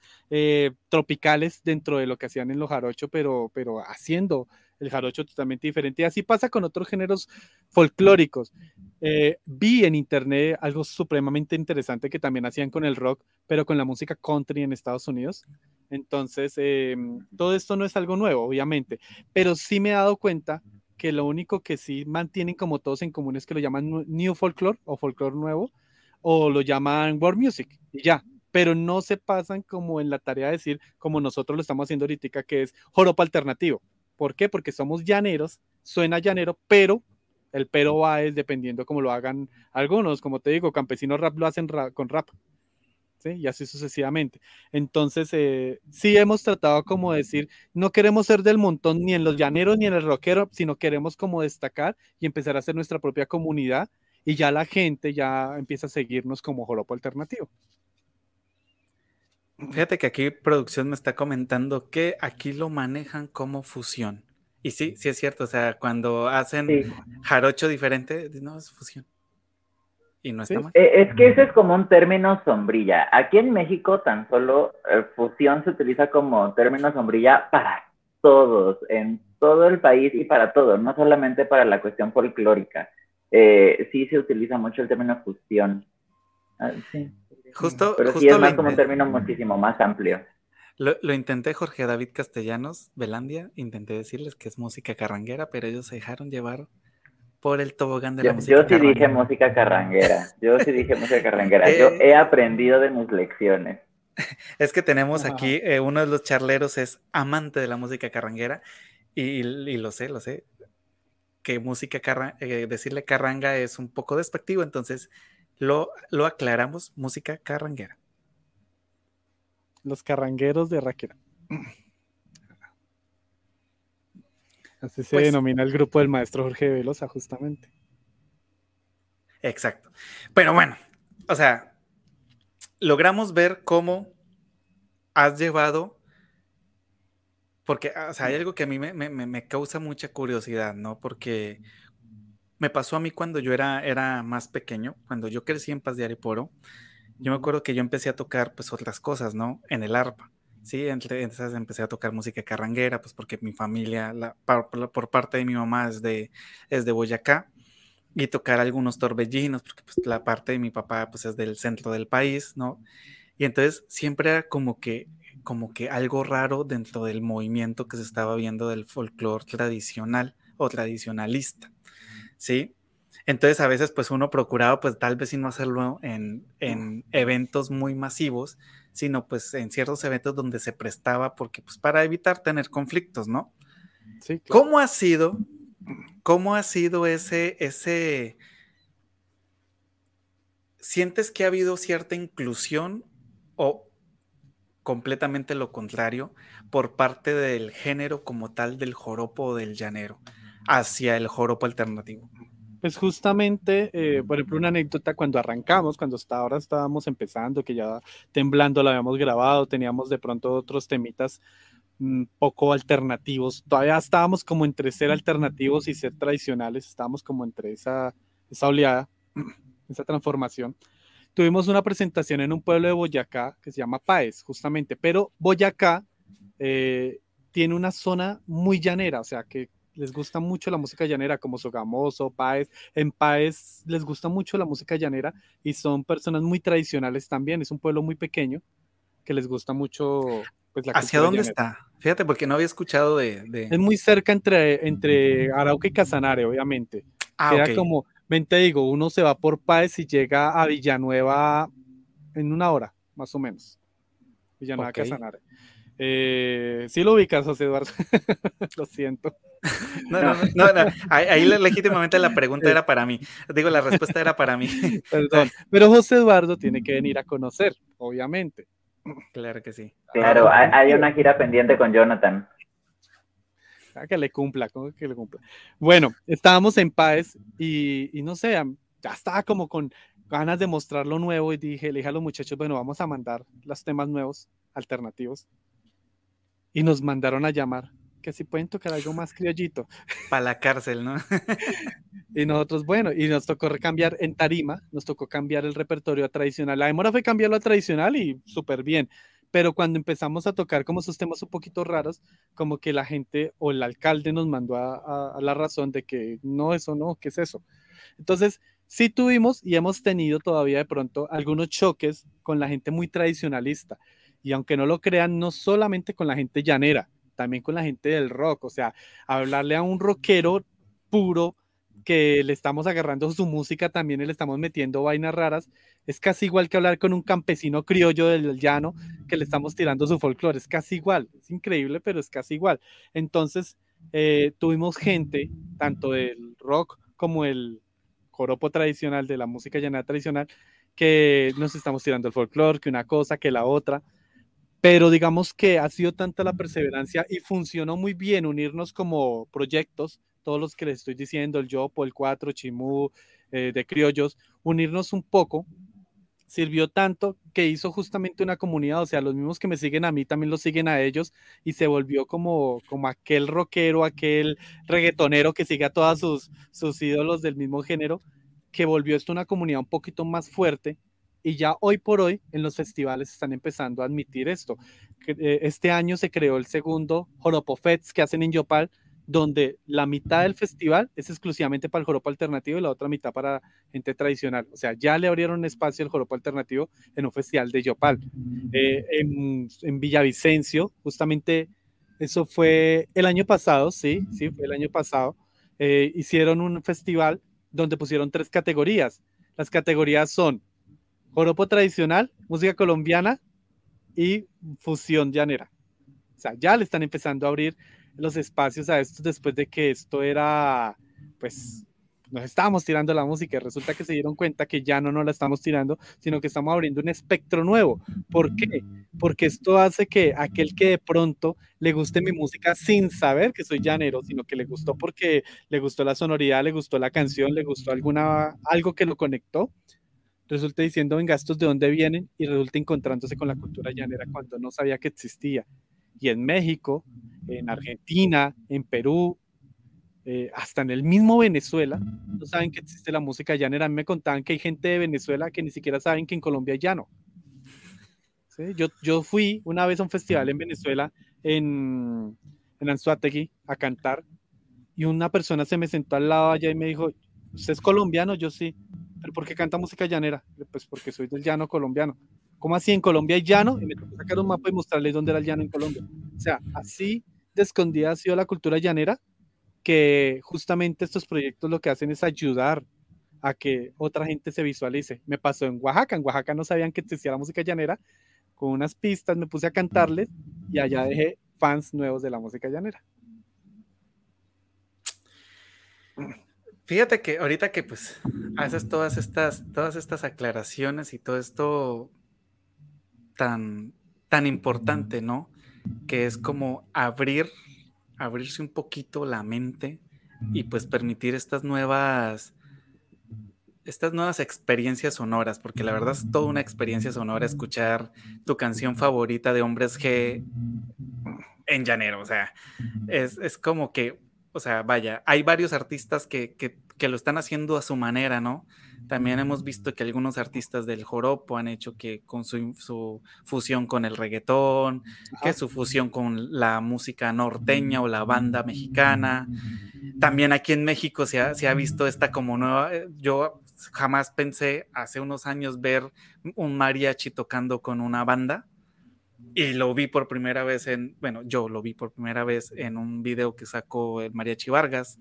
tropicales dentro de lo que hacían en los jarocho, pero, pero haciendo el jarocho totalmente diferente. Y así pasa con otros géneros folclóricos. Eh, vi en internet algo supremamente interesante que también hacían con el rock, pero con la música country en Estados Unidos. Entonces, em, todo esto no es algo nuevo, obviamente, pero sí me he dado cuenta que lo único que sí mantienen como todos en común es que lo llaman New Folklore o Folklore Nuevo, o lo llaman World Music, y ya, pero no se pasan como en la tarea de decir, como nosotros lo estamos haciendo ahorita, que es joropo alternativo. ¿Por qué? Porque somos llaneros, suena llanero, pero el pero va es dependiendo cómo lo hagan algunos. Como te digo, campesinos rap lo hacen con rap. ¿Sí? Y así sucesivamente. Entonces, eh, sí hemos tratado como decir, no queremos ser del montón ni en los llaneros ni en el rockero, sino queremos como destacar y empezar a hacer nuestra propia comunidad y ya la gente ya empieza a seguirnos como joropo alternativo. Fíjate que aquí producción me está comentando que aquí lo manejan como fusión. Y sí, sí es cierto, o sea, cuando hacen jarocho diferente, no, es fusión. Y no está mal. Eh, es que ese es como un término sombrilla. Aquí en México tan solo eh, fusión se utiliza como término sombrilla para todos, en todo el país y para todos, no solamente para la cuestión folclórica. Eh, sí se utiliza mucho el término fusión. Ah, sí. Justo, Pero sí es más como un término muchísimo más amplio. Lo, intenté, Jorge David Castellanos, Belandia, intenté decirles que es música carranguera, pero ellos se dejaron llevar por el tobogán de la música. Yo sí dije música carranguera, yo sí dije música carranguera, yo eh, he aprendido de mis lecciones. Es que tenemos aquí, eh, uno de los charleros es amante de la música carranguera y, lo sé, lo sé, que música carra, eh, decirle carranga es un poco despectivo, entonces lo, aclaramos, música carranguera. Los carrangueros de Raquel. Así se pues denomina el grupo del maestro Jorge Velosa, justamente. Exacto. Pero bueno, o sea, logramos ver cómo has llevado, porque o sea, hay algo que a mí me, me, causa mucha curiosidad, ¿no? Porque me pasó a mí cuando yo era, era más pequeño, cuando yo crecí en Paz de Areporo, yo me acuerdo que yo empecé a tocar pues otras cosas, ¿no? En el arpa. Sí, entonces empecé a tocar música carranguera, pues porque mi familia, la, por, parte de mi mamá es de, es de Boyacá. y tocar algunos torbellinos, porque pues la parte de mi papá pues es del centro del país, ¿no? Y entonces siempre era como que, como que algo raro dentro del movimiento que se estaba viendo del folclore tradicional o tradicionalista, ¿sí? Entonces a veces pues uno procuraba pues tal vez no hacerlo en, en eventos muy masivos, sino pues en ciertos eventos donde se prestaba porque pues para evitar tener conflictos, ¿no? Sí, ¿Cómo ha sido ¿Cómo ha sido ese, ese... ¿Sientes que ha habido cierta inclusión o completamente lo contrario por parte del género como tal del joropo o del llanero hacia el joropo alternativo? Pues justamente, eh, por ejemplo, una anécdota cuando arrancamos, cuando hasta ahora estábamos empezando, que ya temblando lo habíamos grabado, teníamos de pronto otros temitas un poco alternativos. Todavía estábamos como entre ser alternativos y ser tradicionales, estábamos como entre esa, esa oleada, esa transformación. Tuvimos una presentación en un pueblo de Boyacá que se llama Paez, justamente, pero Boyacá eh, tiene una zona muy llanera, o sea que les gusta mucho la música llanera, como Sogamoso, Paez. En Paez les gusta mucho la música llanera y son personas muy tradicionales también. Es un pueblo muy pequeño que les gusta mucho pues, ¿Hacia dónde está? Fíjate, porque no había escuchado de, Es muy cerca entre, entre Arauca y Casanare, obviamente. Ah, Era como, ven, te digo, uno se va por Páez y llega a Villanueva en una hora, más o menos. Villanueva, Casanare. Eh, sí lo ubicas, José Eduardo. lo siento. No, no, no, no. Ahí, legítimamente la pregunta era para mí. Digo, la respuesta era para mí. Perdón. Pero José Eduardo tiene que venir a conocer, obviamente. Claro que sí. Claro, hay, una gira pendiente con Jonathan. Ah, que le cumpla, que le cumpla. Bueno, estábamos en Páez y, no sé, ya estaba como con ganas de mostrar lo nuevo y dije, le dije a los muchachos, bueno, vamos a mandar los temas nuevos, alternativos. Y nos mandaron a llamar que si pueden tocar algo más criollito. Para la cárcel, ¿no? y nosotros, bueno, y nos tocó cambiar en tarima, nos tocó cambiar el repertorio tradicional. La demora fue cambiarlo a tradicional y súper bien. Pero cuando empezamos a tocar como esos temas un poquito raros, como que la gente o el alcalde nos mandó a, a la razón de que no, eso no, ¿qué es eso? Entonces, sí tuvimos y hemos tenido todavía de pronto algunos choques con la gente muy tradicionalista. Y aunque no lo crean, no solamente con la gente llanera, también con la gente del rock, o sea, hablarle a un rockero puro que le estamos agarrando su música, también le estamos metiendo vainas raras, es casi igual que hablar con un campesino criollo del llano que le estamos tirando su folclore, es casi igual, es increíble, pero es casi igual. Entonces, eh, tuvimos gente, tanto del rock como el joropo tradicional, de la música llanera tradicional, que nos estamos tirando el folclore, que una cosa, que la otra pero digamos que ha sido tanta la perseverancia y funcionó muy bien unirnos como proyectos, todos los que les estoy diciendo, el Yopo, el 4, Chimú, eh, de Criollos, unirnos un poco, sirvió tanto que hizo justamente una comunidad, o sea, los mismos que me siguen a mí también los siguen a ellos y se volvió como, como aquel rockero, aquel reggaetonero que sigue a todos sus, sus ídolos del mismo género, que volvió esto una comunidad un poquito más fuerte y ya hoy por hoy en los festivales están empezando a admitir esto. Eh, este año se creó el segundo Joropo Fets que hacen en Yopal, donde la mitad del festival es exclusivamente para el joropo alternativo y la otra mitad para gente tradicional. O sea, ya le abrieron espacio al joropo alternativo en un festival de Yopal. Eh, en, Villavicencio, justamente eso fue el año pasado, sí, sí, fue el año pasado, eh, hicieron un festival donde pusieron tres categorías. Las categorías son joropo tradicional, música colombiana y fusión llanera. O sea, ya le están empezando a abrir los espacios a esto después de que esto era, pues, nos estábamos tirando la música y resulta que se dieron cuenta que ya no nos la estamos tirando, sino que estamos abriendo un espectro nuevo. ¿Por qué? Porque esto hace que aquel que de pronto le guste mi música sin saber que soy llanero, sino que le gustó porque le gustó la sonoridad, le gustó la canción, le gustó alguna, algo que lo conectó, resulta diciendo, venga, estos de dónde vienen y resulta encontrándose con la cultura llanera cuando no sabía que existía. Y en México, en Argentina, en Perú, eh, hasta en el mismo Venezuela, no saben que existe la música llanera. Me contaban que hay gente de Venezuela que ni siquiera saben que en Colombia hay llano. Yo, yo fui una vez a un festival en Venezuela, en, en Anzuategui, a cantar, y una persona se me sentó al lado allá y me dijo, ¿usted es colombiano? Yo sí. ¿Pero por qué canta música llanera? Pues porque soy del llano colombiano. ¿Cómo así en Colombia hay llano? Y me tocó sacar un mapa y mostrarles dónde era el llano en Colombia. O sea, así de escondida ha sido la cultura llanera que justamente estos proyectos lo que hacen es ayudar a que otra gente se visualice. Me pasó en Oaxaca, en Oaxaca no sabían que existía la música llanera, con unas pistas me puse a cantarles y allá dejé fans nuevos de la música llanera. Fíjate que ahorita que pues haces todas estas, todas estas aclaraciones y todo esto tan, tan importante, ¿no? Que es como abrir, abrirse un poquito la mente y pues permitir estas nuevas, estas nuevas experiencias sonoras, porque la verdad es toda una experiencia sonora escuchar tu canción favorita de Hombres G en llanero, o sea, es, como que, o sea, vaya, hay varios artistas que, que, lo están haciendo a su manera, ¿no? También hemos visto que algunos artistas del joropo han hecho que con su, su fusión con el reggaetón, que su fusión con la música norteña o la banda mexicana. También aquí en México se ha, se ha visto esta como nueva, eh, yo jamás pensé hace unos años ver un mariachi tocando con una banda. Y lo vi por primera vez en, bueno, yo lo vi por primera vez en un video que sacó el Mariachi Vargas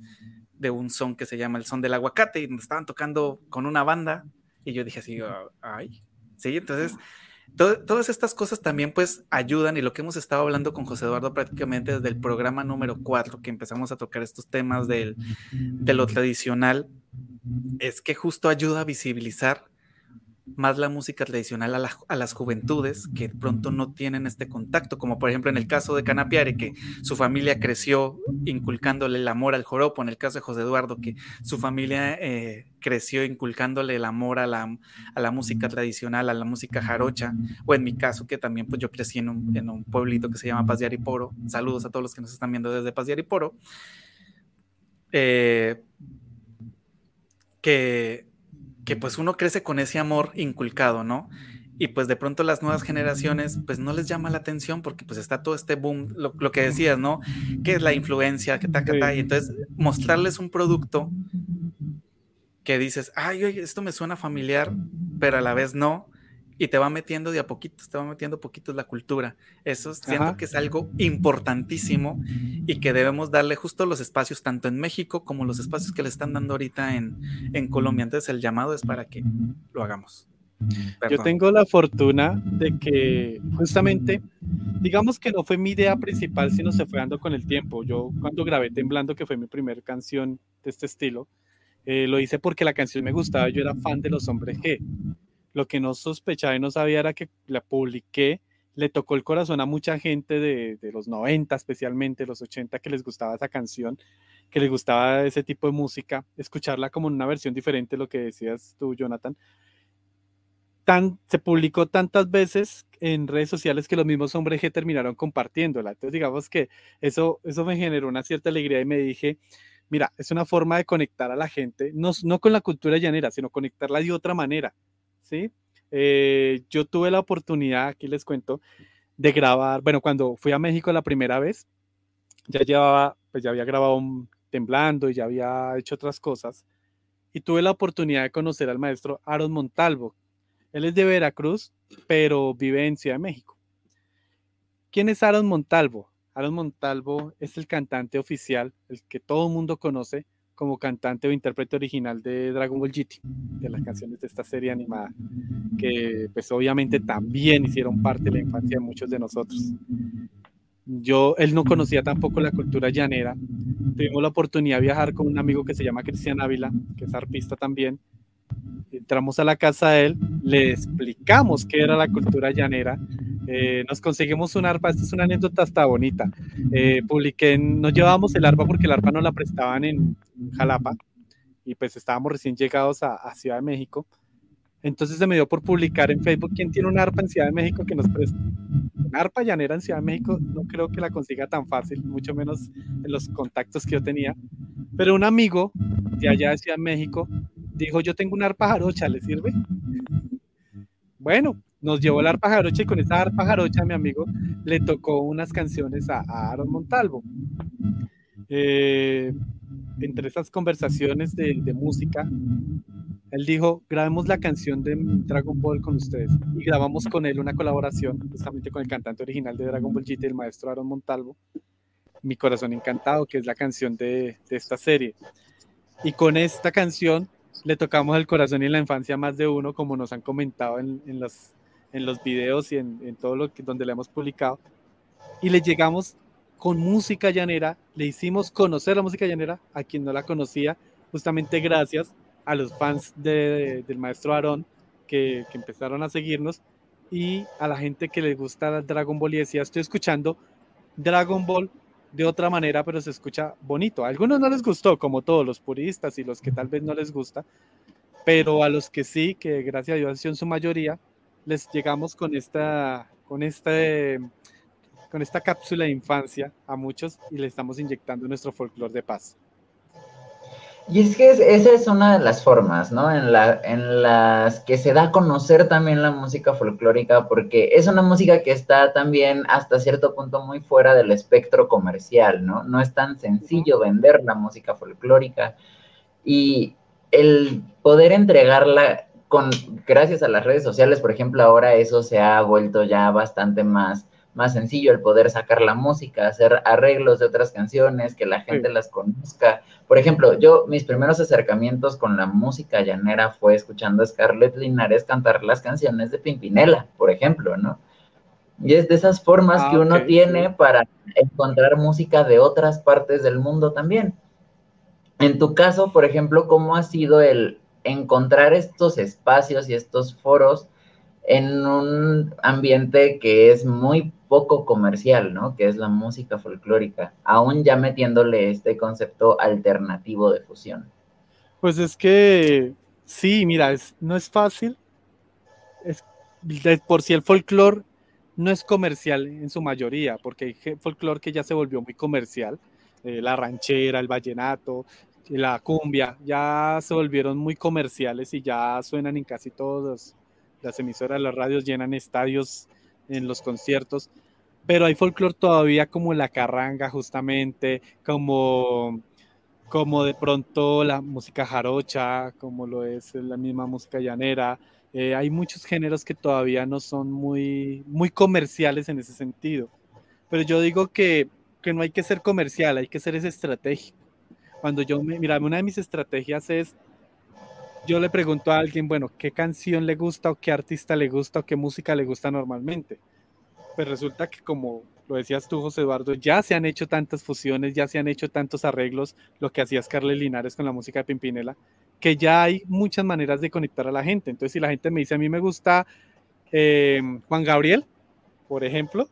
de un son que se llama El Son del Aguacate y me estaban tocando con una banda y yo dije así, ay, sí, entonces todas estas cosas también pues ayudan y lo que hemos estado hablando con José Eduardo prácticamente desde el programa número 4 que empezamos a tocar estos temas del, de lo tradicional es que justo ayuda a visibilizar más la música tradicional a, las juventudes que pronto no tienen este contacto, como por ejemplo en el caso de Canapiare, que su familia creció inculcándole el amor al joropo, en el caso de José Eduardo, que su familia eh, creció inculcándole el amor a la, a la, música tradicional, a la música jarocha, o en mi caso, que también pues yo crecí en un, en un pueblito que se llama Paz de Ariporo, saludos a todos los que nos están viendo desde Paz de Ariporo, eh, que, que pues uno crece con ese amor inculcado, ¿no? Y pues de pronto las nuevas generaciones pues no les llama la atención porque pues está todo este boom, lo, que decías, ¿no? Que es la influencia, que ta, que ta, y entonces mostrarles un producto que dices, ay, oye, esto me suena familiar, pero a la vez no, y te va metiendo de a poquitos, te va metiendo poquitos la cultura. Eso siento que es algo importantísimo y que debemos darle justo los espacios, tanto en México como los espacios que le están dando ahorita en, en Colombia. Entonces el llamado es para que lo hagamos. Yo tengo la fortuna de que justamente, digamos que no fue mi idea principal, sino se fue dando con el tiempo. Yo cuando grabé Temblando, que fue mi primera canción de este estilo, eh, lo hice porque la canción me gustaba, yo era fan de los hombres G. Lo que no sospechaba y no sabía era que la publiqué, le tocó el corazón a mucha gente de, de los 90, especialmente los 80, que les gustaba esa canción, que les gustaba ese tipo de música, escucharla como en una versión diferente, lo que decías tú, Jonathan. Tan, se publicó tantas veces en redes sociales que los mismos hombres G terminaron compartiéndola. Entonces, digamos que eso, eso me generó una cierta alegría y me dije, mira, es una forma de conectar a la gente, no, no con la cultura llanera, sino conectarla de otra manera. ¿Sí? Eh, yo tuve la oportunidad, aquí les cuento, de grabar, bueno, cuando fui a México la primera vez, ya llevaba, pues ya había grabado un, temblando y ya había hecho otras cosas, y tuve la oportunidad de conocer al maestro Aaron Montalvo. Él es de Veracruz, pero vive en Ciudad de México. ¿Quién es Aaron Montalvo? Aaron Montalvo es el cantante oficial, el que todo el mundo conoce como cantante o intérprete original de Dragon Ball GT, de las canciones de esta serie animada, que pues obviamente también hicieron parte de la infancia de muchos de nosotros. Yo, él no conocía tampoco la cultura llanera. Tuvimos la oportunidad de viajar con un amigo que se llama Cristian Ávila, que es arpista también. Entramos a la casa de él, le explicamos qué era la cultura llanera eh, nos conseguimos un arpa, esta es una anécdota hasta bonita. Eh, publiqué, nos llevábamos el arpa porque el arpa no la prestaban en Jalapa y pues estábamos recién llegados a, Ciudad de México. Entonces se me dio por publicar en Facebook quién tiene un arpa en Ciudad de México que nos presta. Arpa llanera en Ciudad de México no creo que la consiga tan fácil, mucho menos en los contactos que yo tenía. Pero un amigo de allá de Ciudad de México dijo, yo tengo una arpa jarocha, ¿le sirve? Bueno, nos llevó el arpa jarocha y con esa arpa jarocha mi amigo le tocó unas canciones a, Aaron Montalvo. Eh, entre esas conversaciones de, música, él dijo, grabemos la canción de Dragon Ball con ustedes. Y grabamos con él una colaboración, justamente con el cantante original de Dragon Ball GT, el maestro Aaron Montalvo, Mi Corazón Encantado, que es la canción de, esta serie. Y con esta canción le tocamos el corazón y la infancia a más de uno, como nos han comentado en, los, videos y en, todo lo que donde le hemos publicado. Y le llegamos con música llanera, le hicimos conocer la música llanera a quien no la conocía, justamente gracias a los fans de, del maestro Aarón que, que, empezaron a seguirnos y a la gente que le gusta Dragon Ball y decía, estoy escuchando Dragon Ball de otra manera, pero se escucha bonito. A algunos no les gustó, como todos los puristas y los que tal vez no les gusta, pero a los que sí, que gracias a Dios en su mayoría, les llegamos con esta, con este con esta cápsula de infancia a muchos y le estamos inyectando nuestro folclore de paz. Y es que esa es una de las formas, ¿no? En, la, en las que se da a conocer también la música folclórica, porque es una música que está también hasta cierto punto muy fuera del espectro comercial, ¿no? No es tan sencillo vender la música folclórica y el poder entregarla con, gracias a las redes sociales, por ejemplo, ahora eso se ha vuelto ya bastante más más sencillo el poder sacar la música, hacer arreglos de otras canciones, que la gente las conozca. Por ejemplo, yo mis primeros acercamientos con la música llanera fue escuchando a Scarlett Linares cantar las canciones de Pimpinela, por ejemplo, ¿no? Y es de esas formas que ah, uno tiene para encontrar música de otras partes del mundo también. En tu caso, por ejemplo, ¿cómo ha sido el encontrar estos espacios y estos foros en un ambiente que es muy poco comercial, ¿no? Que es la música folclórica, aún ya metiéndole este concepto alternativo de fusión. Pues es que sí, mira, es, no es fácil. Es, por si el folclore no es comercial en su mayoría, porque hay folclore que ya se volvió muy comercial, eh, la ranchera, el vallenato, la cumbia, ya se volvieron muy comerciales y ya suenan en casi todas las emisoras, las radios llenan estadios en los conciertos, pero hay folclore todavía como la carranga justamente, como, como de pronto la música jarocha, como lo es la misma música llanera. Eh, hay muchos géneros que todavía no son muy, muy comerciales en ese sentido. Pero yo digo que, que no hay que ser comercial, hay que ser ese estratégico. Cuando yo, me, mira, una de mis estrategias es yo le pregunto a alguien, bueno, ¿qué canción le gusta o qué artista le gusta o qué música le gusta normalmente? Pues resulta que como lo decías tú, José Eduardo, ya se han hecho tantas fusiones, ya se han hecho tantos arreglos, lo que hacía Scarlett Linares con la música de Pimpinela, que ya hay muchas maneras de conectar a la gente. Entonces, si la gente me dice, a mí me gusta eh, Juan Gabriel, por ejemplo,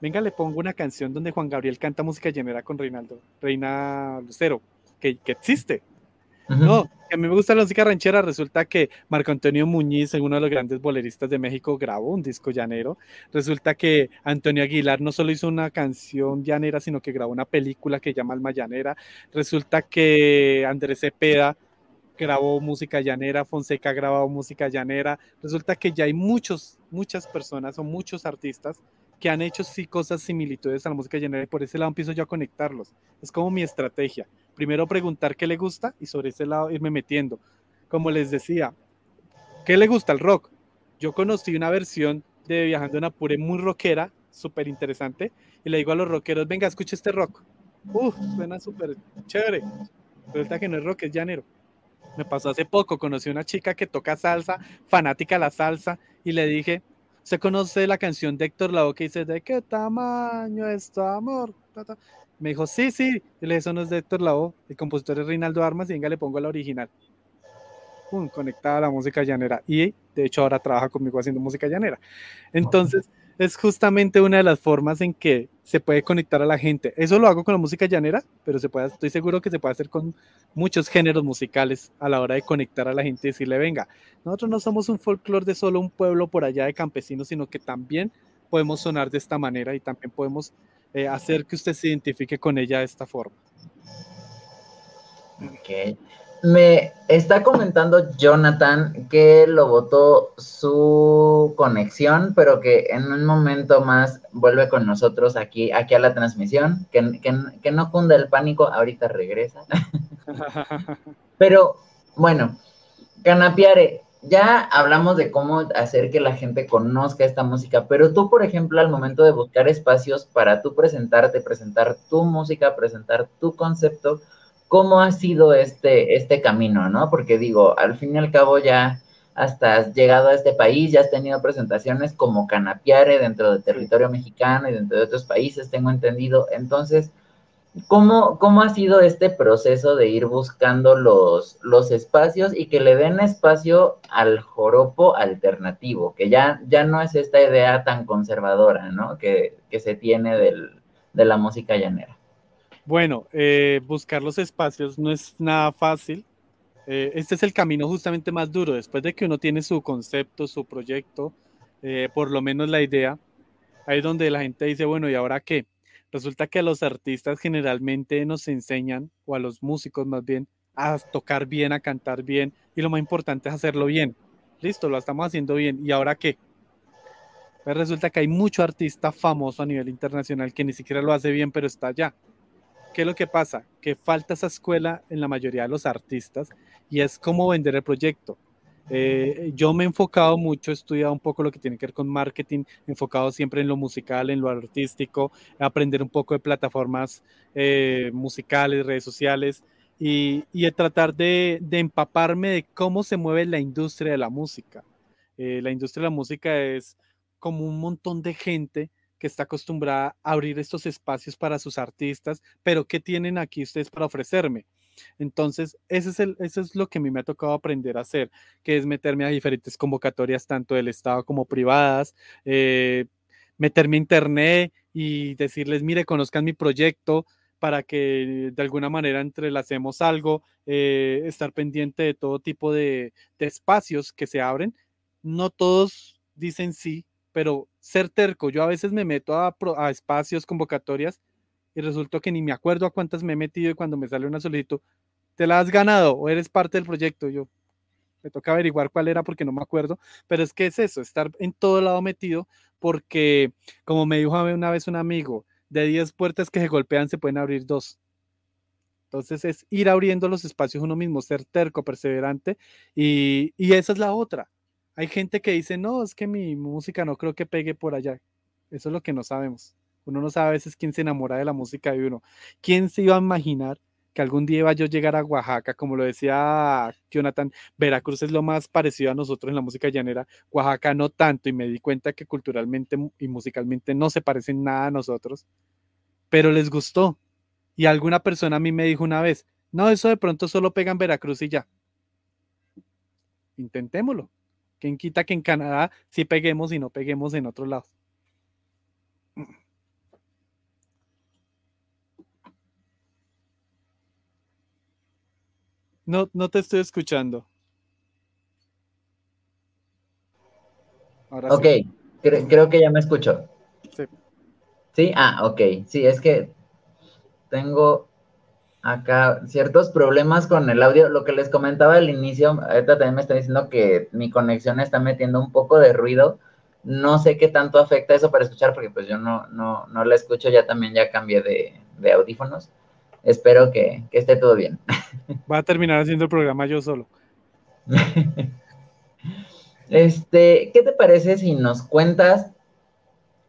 venga, le pongo una canción donde Juan Gabriel canta música llanera con Reinaldo, Reina Lucero, que, que existe, no, a mí me gusta la música ranchera. Resulta que Marco Antonio Muñiz, uno de los grandes boleristas de México, grabó un disco llanero. Resulta que Antonio Aguilar no solo hizo una canción llanera, sino que grabó una película que llama Alma Llanera. Resulta que Andrés Cepeda grabó música llanera, Fonseca grabó música llanera. Resulta que ya hay muchos, muchas personas o muchos artistas que han hecho sí cosas similitudes a la música llanera y por ese lado empiezo yo a conectarlos. Es como mi estrategia primero preguntar qué le gusta y sobre ese lado irme metiendo. Como les decía, ¿qué le gusta el rock? Yo conocí una versión de Viajando en Apure muy rockera, súper interesante, y le digo a los rockeros, venga, escuche este rock. Uf, suena súper chévere. Resulta que no es rock, es llanero. Me pasó hace poco, conocí una chica que toca salsa, fanática de la salsa, y le dije, ¿se conoce la canción de Héctor Lavoe que dice, ¿de qué tamaño es tu amor? Me dijo, sí, sí. Le no es de Héctor Lavoe, el compositor es Reinaldo Armas, y venga, le pongo la original. Pum, conectada a la música llanera. Y de hecho ahora trabaja conmigo haciendo música llanera. Entonces, es justamente una de las formas en que se puede conectar a la gente. Eso lo hago con la música llanera, pero se puede, estoy seguro que se puede hacer con muchos géneros musicales a la hora de conectar a la gente y decirle, venga, nosotros no somos un folclore de solo un pueblo por allá de campesinos, sino que también podemos sonar de esta manera y también podemos eh, hacer que usted se identifique con ella de esta forma. Ok. Me está comentando Jonathan que lo votó su conexión, pero que en un momento más vuelve con nosotros aquí, aquí a la transmisión. Que, que no cunda el pánico, ahorita regresa. pero bueno, Canapiare, ya hablamos de cómo hacer que la gente conozca esta música, pero tú, por ejemplo, al momento de buscar espacios para tú presentarte, presentar tu música, presentar tu concepto, ¿cómo ha sido este, este camino, no? Porque digo, al fin y al cabo ya hasta has llegado a este país, ya has tenido presentaciones como Canapiare dentro del territorio mexicano y dentro de otros países, tengo entendido. Entonces, ¿cómo, cómo ha sido este proceso de ir buscando los, los espacios y que le den espacio al joropo alternativo, que ya, ya no es esta idea tan conservadora, ¿no? Que, que se tiene del, de la música llanera. Bueno, eh, buscar los espacios no es nada fácil. Eh, este es el camino justamente más duro. Después de que uno tiene su concepto, su proyecto, eh, por lo menos la idea, ahí es donde la gente dice, bueno, ¿y ahora qué? Resulta que a los artistas generalmente nos enseñan, o a los músicos más bien, a tocar bien, a cantar bien, y lo más importante es hacerlo bien. Listo, lo estamos haciendo bien. ¿Y ahora qué? Pues resulta que hay mucho artista famoso a nivel internacional que ni siquiera lo hace bien, pero está allá. ¿Qué es lo que pasa? Que falta esa escuela en la mayoría de los artistas y es cómo vender el proyecto. Eh, yo me he enfocado mucho, he estudiado un poco lo que tiene que ver con marketing, enfocado siempre en lo musical, en lo artístico, aprender un poco de plataformas eh, musicales, redes sociales y, y tratar de, de, empaparme de cómo se mueve la industria de la música. Eh, la industria de la música es como un montón de gente que está acostumbrada a abrir estos espacios para sus artistas, pero ¿qué tienen aquí ustedes para ofrecerme? Entonces, ese es el, eso es lo que a mí me ha tocado aprender a hacer, que es meterme a diferentes convocatorias, tanto del Estado como privadas, eh, meterme a internet y decirles, mire, conozcan mi proyecto para que de alguna manera entrelacemos algo, eh, estar pendiente de todo tipo de, de espacios que se abren. No todos dicen sí, pero ser terco, yo a veces me meto a, a, espacios, convocatorias, y resulta que ni me acuerdo a cuántas me he metido y cuando me sale una solicitud, ¿te la has ganado o eres parte del proyecto? Yo me toca averiguar cuál era porque no me acuerdo, pero es que es eso, estar en todo lado metido, porque como me dijo una vez un amigo, de 10 puertas que se golpean se pueden abrir dos. Entonces es ir abriendo los espacios uno mismo, ser terco, perseverante, y, y esa es la otra hay gente que dice, no, es que mi música no creo que pegue por allá. Eso es lo que no sabemos. Uno no sabe a veces quién se enamora de la música de uno. ¿Quién se iba a imaginar que algún día iba yo a llegar a Oaxaca? Como lo decía Jonathan, Veracruz es lo más parecido a nosotros en la música llanera. Oaxaca no tanto y me di cuenta que culturalmente y musicalmente no se parecen nada a nosotros. Pero les gustó. Y alguna persona a mí me dijo una vez, no, eso de pronto solo pega en Veracruz y ya. Intentémoslo. ¿Quién quita que en Canadá sí peguemos y no peguemos en otro lado? No, no te estoy escuchando. Ahora ok, sí. creo que ya me escucho. Sí. Sí, ah, ok. Sí, es que tengo acá ciertos problemas con el audio. Lo que les comentaba al inicio, ahorita también me está diciendo que mi conexión está metiendo un poco de ruido. No sé qué tanto afecta eso para escuchar, porque pues yo no, no, no la escucho, ya también ya cambié de, de audífonos. Espero que, que, esté todo bien. Va a terminar haciendo el programa yo solo. este, ¿qué te parece si nos cuentas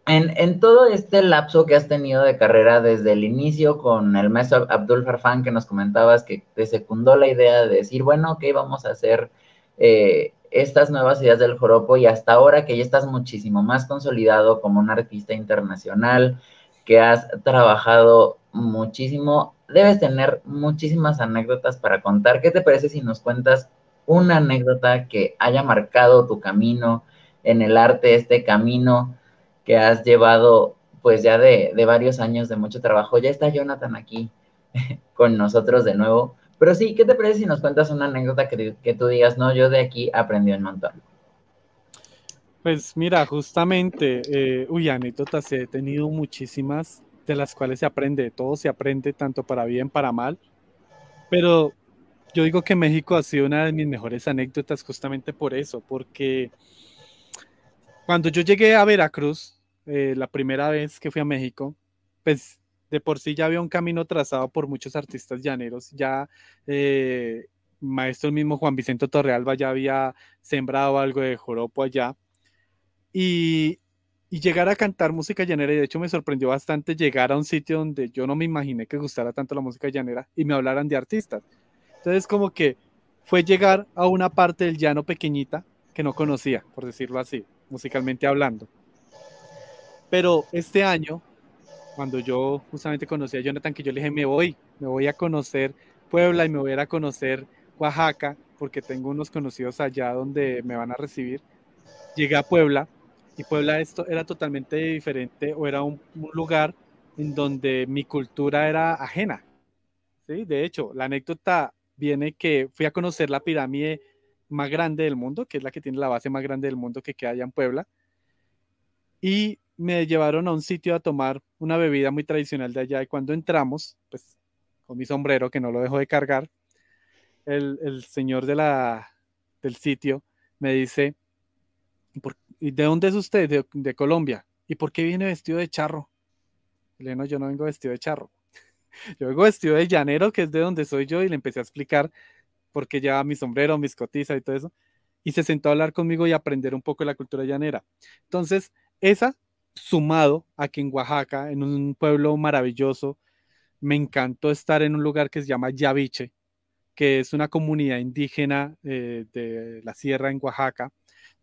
en, todo este lapso que has tenido de carrera desde el inicio con el maestro Abdul Farfán, que nos comentabas que te secundó la idea de decir, bueno, ok, vamos a hacer eh, estas nuevas ideas del joropo y hasta ahora que ya estás muchísimo más consolidado como un artista internacional, que has trabajado muchísimo, debes tener muchísimas anécdotas para contar. ¿Qué te parece si nos cuentas una anécdota que haya marcado tu camino en el arte, este camino? que has llevado pues ya de, varios años de mucho trabajo. Ya está Jonathan aquí con nosotros de nuevo. Pero sí, ¿qué te parece si nos cuentas una anécdota que, que tú digas, no, yo de aquí aprendí un montón? Pues mira, justamente, eh, uy, anécdotas he tenido muchísimas de las cuales se aprende, todo se aprende tanto para bien, para mal, pero yo digo que México ha sido una de mis mejores anécdotas justamente por eso, porque cuando yo llegué a Veracruz, eh, la primera vez que fui a México, pues de por sí ya había un camino trazado por muchos artistas llaneros, ya eh, maestro mismo Juan Vicente Torrealba ya había sembrado algo de joropo allá, y, y llegar a cantar música llanera, y de hecho me sorprendió bastante llegar a un sitio donde yo no me imaginé que gustara tanto la música llanera y me hablaran de artistas. Entonces como que fue llegar a una parte del llano pequeñita que no conocía, por decirlo así, musicalmente hablando. Pero este año, cuando yo justamente conocí a Jonathan, que yo le dije, me voy, me voy a conocer Puebla y me voy a ir a conocer Oaxaca, porque tengo unos conocidos allá donde me van a recibir. Llegué a Puebla y Puebla esto era totalmente diferente o era un, lugar en donde mi cultura era ajena. ¿sí? De hecho, la anécdota viene que fui a conocer la pirámide más grande del mundo, que es la que tiene la base más grande del mundo que queda allá en Puebla. Y me llevaron a un sitio a tomar una bebida muy tradicional de allá. Y cuando entramos, pues con mi sombrero, que no lo dejo de cargar, el, el señor de la, del sitio me dice, ¿Y de dónde es usted? De, Colombia. ¿Y por qué viene vestido de charro? Le no, yo no vengo vestido de charro. Yo vengo vestido de llanero, que es de donde soy yo, y le empecé a explicar por qué llevaba mi sombrero, mis cotizas y todo eso. Y se sentó a hablar conmigo y aprender un poco de la cultura llanera. Entonces, esa, sumado a que en Oaxaca, en un pueblo maravilloso, me encantó estar en un lugar que se llama Yaviche, que es una comunidad indígena eh, de la sierra en Oaxaca,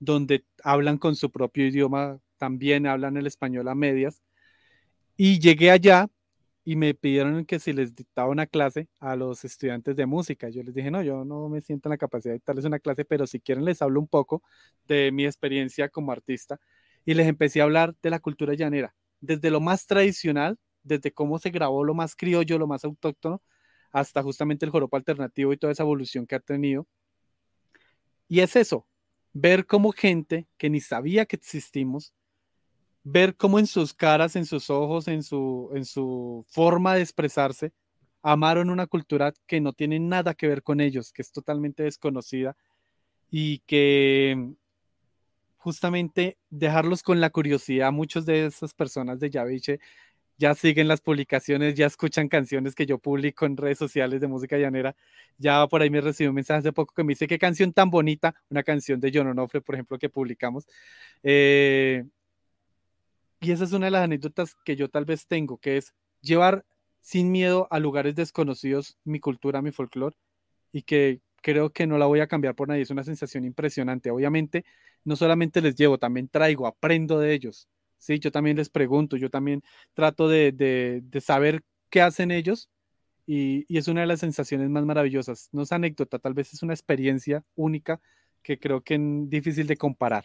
donde hablan con su propio idioma, también hablan el español a medias. Y llegué allá y me pidieron que si les dictaba una clase a los estudiantes de música. Yo les dije, no, yo no me siento en la capacidad de dictarles una clase, pero si quieren les hablo un poco de mi experiencia como artista. Y les empecé a hablar de la cultura llanera, desde lo más tradicional, desde cómo se grabó lo más criollo, lo más autóctono, hasta justamente el joropo alternativo y toda esa evolución que ha tenido. Y es eso, ver cómo gente que ni sabía que existimos, ver cómo en sus caras, en sus ojos, en su, en su forma de expresarse, amaron una cultura que no tiene nada que ver con ellos, que es totalmente desconocida y que justamente dejarlos con la curiosidad, muchos de esas personas de Yaviche ya siguen las publicaciones, ya escuchan canciones que yo publico en redes sociales de música llanera. Ya por ahí me recibió un mensaje hace poco que me dice qué canción tan bonita, una canción de John Onofre, por ejemplo, que publicamos. Eh, y esa es una de las anécdotas que yo tal vez tengo, que es llevar sin miedo a lugares desconocidos mi cultura, mi folclore, y que creo que no la voy a cambiar por nadie. Es una sensación impresionante. Obviamente, no solamente les llevo, también traigo, aprendo de ellos. Sí, yo también les pregunto, yo también trato de, saber qué hacen ellos y, es una de las sensaciones más maravillosas. No es anécdota, tal vez es una experiencia única que creo que es difícil de comparar.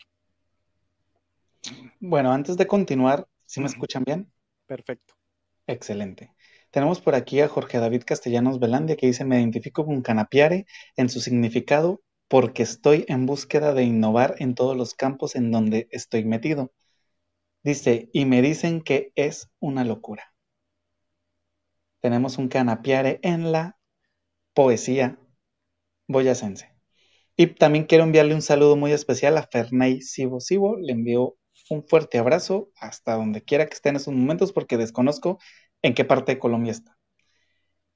Bueno, antes de continuar, ¿sí me escuchan bien? Perfecto. Excelente. Tenemos por aquí a Jorge David Castellanos Velandia que dice, me identifico con Canapiare en su significado porque estoy en búsqueda de innovar en todos los campos en donde estoy metido. Dice, y me dicen que es una locura. Tenemos un canapiare en la poesía boyacense. Y también quiero enviarle un saludo muy especial a Ferney Sibo Sibo. Le envío un fuerte abrazo hasta donde quiera que esté en esos momentos porque desconozco en qué parte de Colombia está.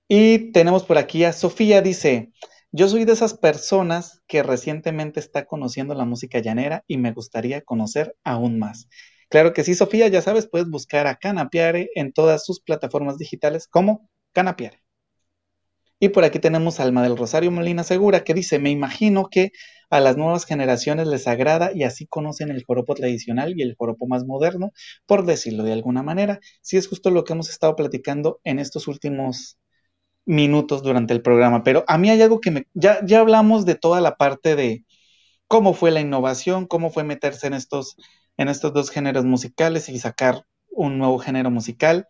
Y tenemos por aquí a Sofía, dice, yo soy de esas personas que recientemente está conociendo la música llanera y me gustaría conocer aún más. Claro que sí, Sofía, ya sabes, puedes buscar a Canapiare en todas sus plataformas digitales como Canapiare. Y por aquí tenemos Alma del Rosario Molina Segura que dice, me imagino que a las nuevas generaciones les agrada y así conocen el joropo tradicional y el joropo más moderno, por decirlo de alguna manera. Sí es justo lo que hemos estado platicando en estos últimos minutos durante el programa, pero a mí hay algo que me... Ya, ya hablamos de toda la parte de cómo fue la innovación, cómo fue meterse en estos en estos dos géneros musicales y sacar un nuevo género musical.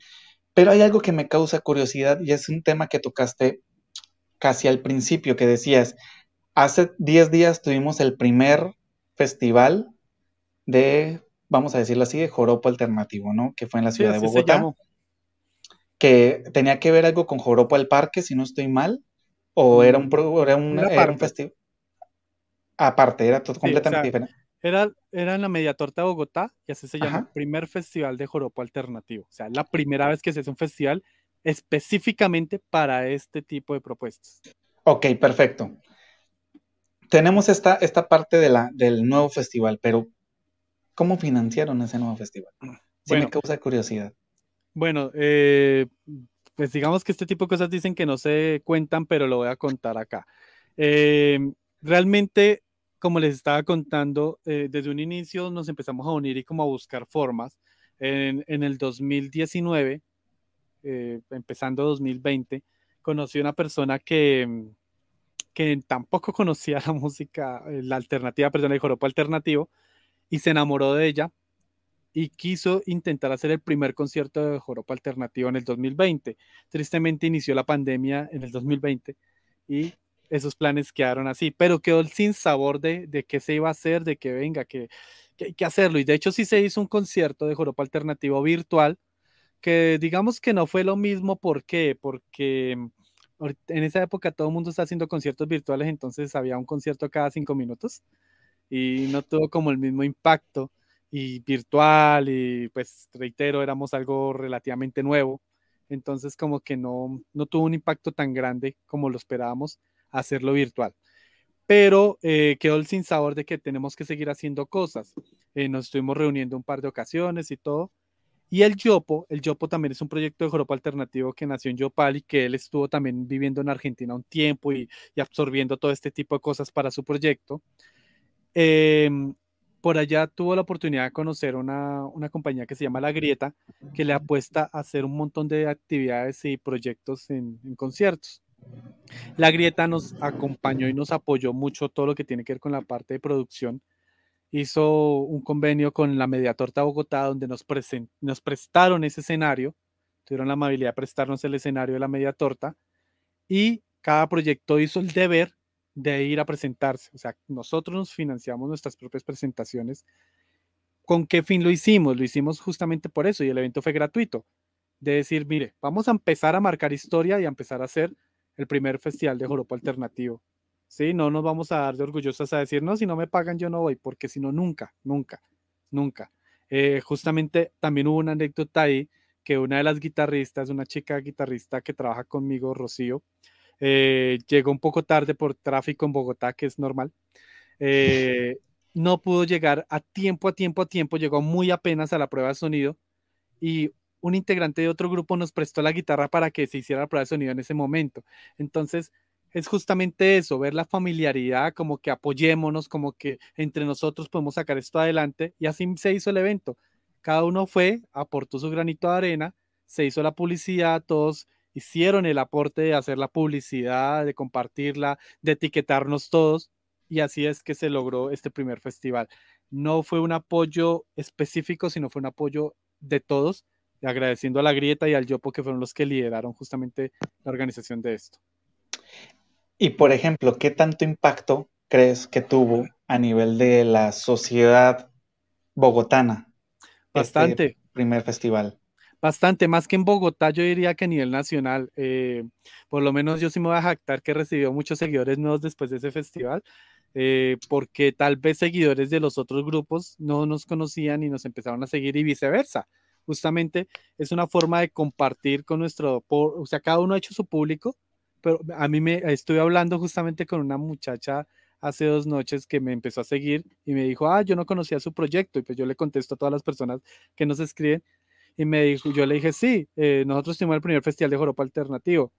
Pero hay algo que me causa curiosidad y es un tema que tocaste casi al principio, que decías, hace 10 días tuvimos el primer festival de, vamos a decirlo así, de joropo alternativo, ¿no? Que fue en la ciudad de Bogotá. Que tenía que ver algo con joropo al parque, si no estoy mal. ¿O era un, era un, festival? Aparte, era todo completamente diferente. Era, era en la Media Torta de Bogotá y así se llama primer festival de joropo alternativo. O sea, la primera vez que se hace un festival específicamente para este tipo de propuestas. Ok, perfecto. Tenemos esta, esta parte de la, del nuevo festival, pero ¿cómo financiaron ese nuevo festival? Sí me causa curiosidad. Bueno, eh, pues digamos que este tipo de cosas dicen que no se cuentan, pero lo voy a contar acá. Eh, realmente, como les estaba contando, eh, desde un inicio nos empezamos a unir y como a buscar formas. En, en el 2019 eh, empezando 2020, conocí una persona que, que tampoco conocía la música, eh, la alternativa, perdón, el joropo alternativo, y se enamoró de ella y quiso intentar hacer el primer concierto de joropo alternativo en el 2020. Tristemente inició la pandemia en el 2020 y esos planes quedaron así, pero quedó sin sabor de, de qué se iba a hacer, de que venga, que, que que hacerlo. Y de hecho sí se hizo un concierto de joropo alternativo virtual que digamos que no fue lo mismo, ¿por qué? Porque mm, en esa época todo el mundo está haciendo conciertos virtuales, entonces había un concierto cada cinco minutos y no tuvo como el mismo impacto y virtual y pues reitero, éramos algo relativamente nuevo, entonces como que no, no tuvo un impacto tan grande como lo esperábamos hacerlo virtual. Pero eh, quedó el sin sabor de que tenemos que seguir haciendo cosas. Eh, nos estuvimos reuniendo un par de ocasiones y todo, y el Yopo, el Yopo también es un proyecto de joropo alternativo que nació en Yopal y que él estuvo también viviendo en Argentina un tiempo y, absorbiendo todo este tipo de cosas para su proyecto. Em, por allá tuvo la oportunidad de conocer una, una, compañía que se llama La Grieta, que le apuesta a hacer un montón de actividades y proyectos en conciertos. La Grieta nos acompañó y nos apoyó mucho todo lo que tiene que ver con la parte de producción hizo un convenio con la Mediatorta Bogotá donde nos, nos prestaron ese escenario, tuvieron la amabilidad de prestarnos el escenario de la Mediatorta y cada proyecto hizo el deber de ir a presentarse. O sea, nosotros nos financiamos nuestras propias presentaciones. ¿Con qué fin lo hicimos? Lo hicimos justamente por eso y el evento fue gratuito. De decir, mire, vamos a empezar a marcar historia y a empezar a hacer el primer festival de joropo alternativo ¿sí? No nos vamos a dar de orgullosas a decir, no, si no me pagan yo no voy, porque si no, nunca, nunca, nunca. Eh, justamente también hubo una anécdota ahí que una de las guitarristas, una chica guitarrista que trabaja conmigo, Rocío, eh, llegó un poco tarde por tráfico en Bogotá, que es normal. Eh, no pudo llegar a tiempo, a tiempo, a tiempo, llegó muy apenas a la prueba de sonido y un integrante de otro grupo nos prestó la guitarra para que se hiciera la prueba de sonido en ese momento. Entonces, es justamente eso, ver la familiaridad, como que apoyémonos, como que entre nosotros podemos sacar esto adelante y así se hizo el evento. Cada uno fue, aportó su granito de arena, se hizo la publicidad, todos hicieron el aporte de hacer la publicidad, de compartirla, de etiquetarnos todos y así es que se logró este primer festival. No fue un apoyo específico, sino fue un apoyo de todos, agradeciendo a la Grieta y al Yopo que fueron los que lideraron justamente la organización de esto. Y por ejemplo, ¿qué tanto impacto crees que tuvo a nivel de la sociedad bogotana? Este Bastante. primer festival. Bastante, más que en Bogotá, yo diría que a nivel nacional. Eh, por lo menos yo sí me voy a jactar que recibió muchos seguidores nuevos después de ese festival, eh, porque tal vez seguidores de los otros grupos no nos conocían y nos empezaron a seguir y viceversa. Justamente es una forma de compartir con nuestro, o sea, cada uno ha hecho su público pero a mí me estuve hablando justamente con una muchacha hace dos noches que me empezó a seguir y me dijo, ah, yo no conocía su proyecto. Y pues yo le contesto a todas las personas que nos escriben y me dijo, yo le dije, sí, eh, nosotros tuvimos el primer festival de Joropo Alternativo.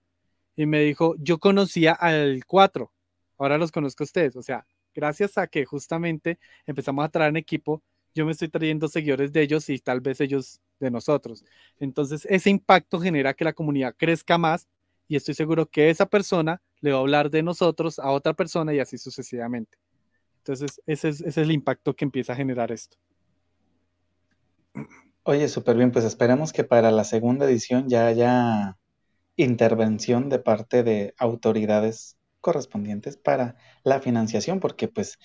Y me dijo, yo conocía al 4, ahora los conozco a ustedes. O sea, gracias a que justamente empezamos a traer en equipo, yo me estoy trayendo seguidores de ellos y tal vez ellos de nosotros. Entonces, ese impacto genera que la comunidad crezca más y estoy seguro que esa persona le va a hablar de nosotros a otra persona y así sucesivamente. Entonces, ese es, el impacto que empieza a generar esto. Oye, súper bien, pues esperemos que para la segunda edición ya haya intervención de parte de autoridades correspondientes para la financiación, porque pues,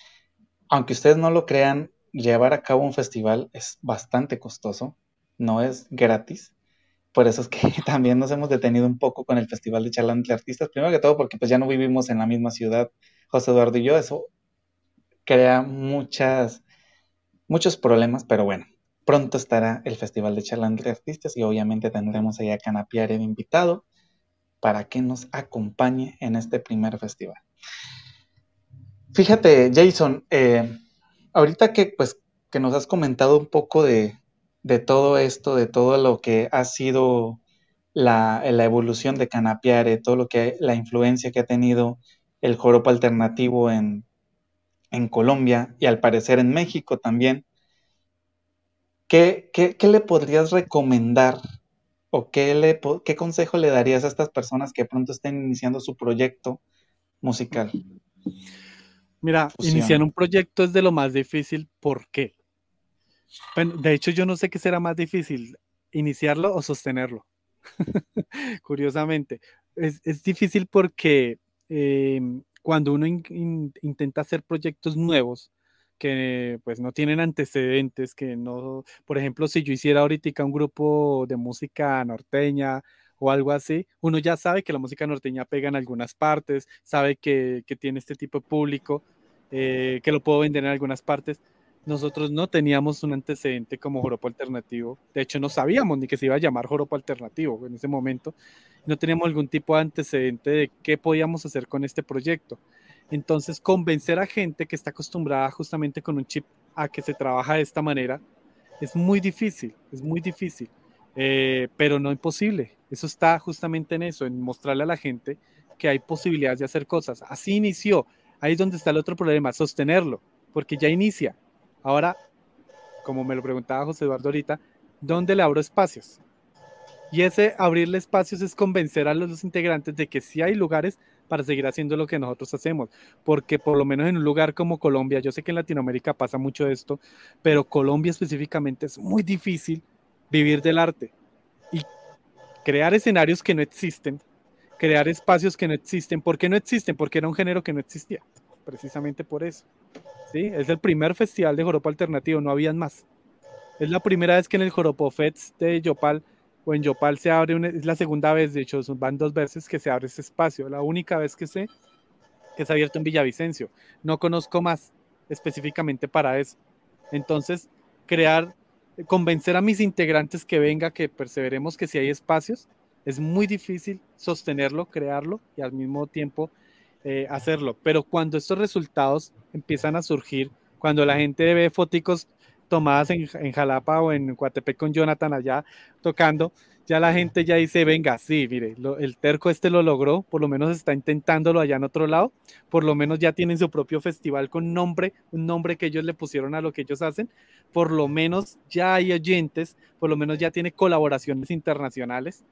aunque ustedes no lo crean, llevar a cabo un festival es bastante costoso, no es gratis. por eso es que también nos hemos detenido un poco con el Festival de Charla entre Artistas. Primero que todo porque pues ya no vivimos en la misma ciudad, José Eduardo y yo. Eso crea muchas, muchos problemas, pero bueno, pronto estará el Festival de Charla entre Artistas y obviamente tendremos ahí a Canapiare de invitado para que nos acompañe en este primer festival. Fíjate, Jason, eh, ahorita que pues que nos has comentado un poco de, de todo esto, de todo lo que ha sido la, evolución de Canapiare, todo lo que la influencia que ha tenido el joropo alternativo en, Colombia y al parecer en México también. ¿Qué, le podrías recomendar o qué, le, qué consejo le darías a estas personas que pronto estén iniciando su proyecto musical? Mira, iniciar un proyecto es de lo más difícil. ¿Por qué? De hecho, yo no sé qué será más difícil, iniciarlo o sostenerlo. Curiosamente, es, difícil porque em, cuando uno intenta hacer proyectos nuevos que pues no tienen antecedentes, que no, por ejemplo, si yo hiciera ahorita un grupo de música norteña o algo así, uno ya sabe que la música norteña pega en algunas partes, sabe que, tiene este tipo de público, eh, que lo puedo vender en algunas partes, nosotros no teníamos un antecedente como joropo alternativo. De hecho, no sabíamos ni que se iba a llamar joropo alternativo en ese momento. No teníamos algún tipo de antecedente de qué podíamos hacer con este proyecto. Entonces, convencer a gente que está acostumbrada justamente con un chip a que se trabaja de esta manera es muy difícil, es muy difícil, eh, pero no imposible. Eso está justamente en eso, en mostrarle a la gente que hay posibilidades de hacer cosas. Así inició. Ahí es donde está el otro problema, sostenerlo, porque ya inicia. Ahora, como me lo preguntaba José Eduardo ahorita, ¿dónde le abro espacios? Y ese abrirle espacios es convencer a los integrantes de que sí hay lugares para seguir haciendo lo que nosotros hacemos, porque por lo menos en un lugar como Colombia, yo sé que en Latinoamérica pasa mucho esto, pero Colombia específicamente es muy difícil vivir del arte y crear escenarios que no existen, crear espacios que no existen. ¿Por qué no existen? Porque era un género que no existía, precisamente por eso. ¿sí? Es el primer festival de joropo alternativo, no habían más. Es la primera vez que en el Joropo Fest de Yopal o en Yopal se abre, una, es la segunda vez, de hecho, van dos veces que se abre ese espacio. La única vez que sé que es abierto en Villavicencio. No conozco más específicamente para eso. Entonces, crear, convencer a mis integrantes que venga, que perseveremos que si hay espacios, es muy difícil sostenerlo, crearlo y al mismo tiempo eh, hacerlo. Pero cuando estos resultados empiezan a surgir, cuando la gente ve foticos tomadas en, Jalapa o en Coatepec con Jonathan allá tocando, ya la gente ya dice, venga, sí, mire, el terco este lo logró, por lo menos está intentándolo allá en otro lado, por lo menos ya tienen su propio festival con nombre, un nombre que ellos le pusieron a lo que ellos hacen, por lo menos ya hay oyentes, por lo menos ya tiene colaboraciones internacionales.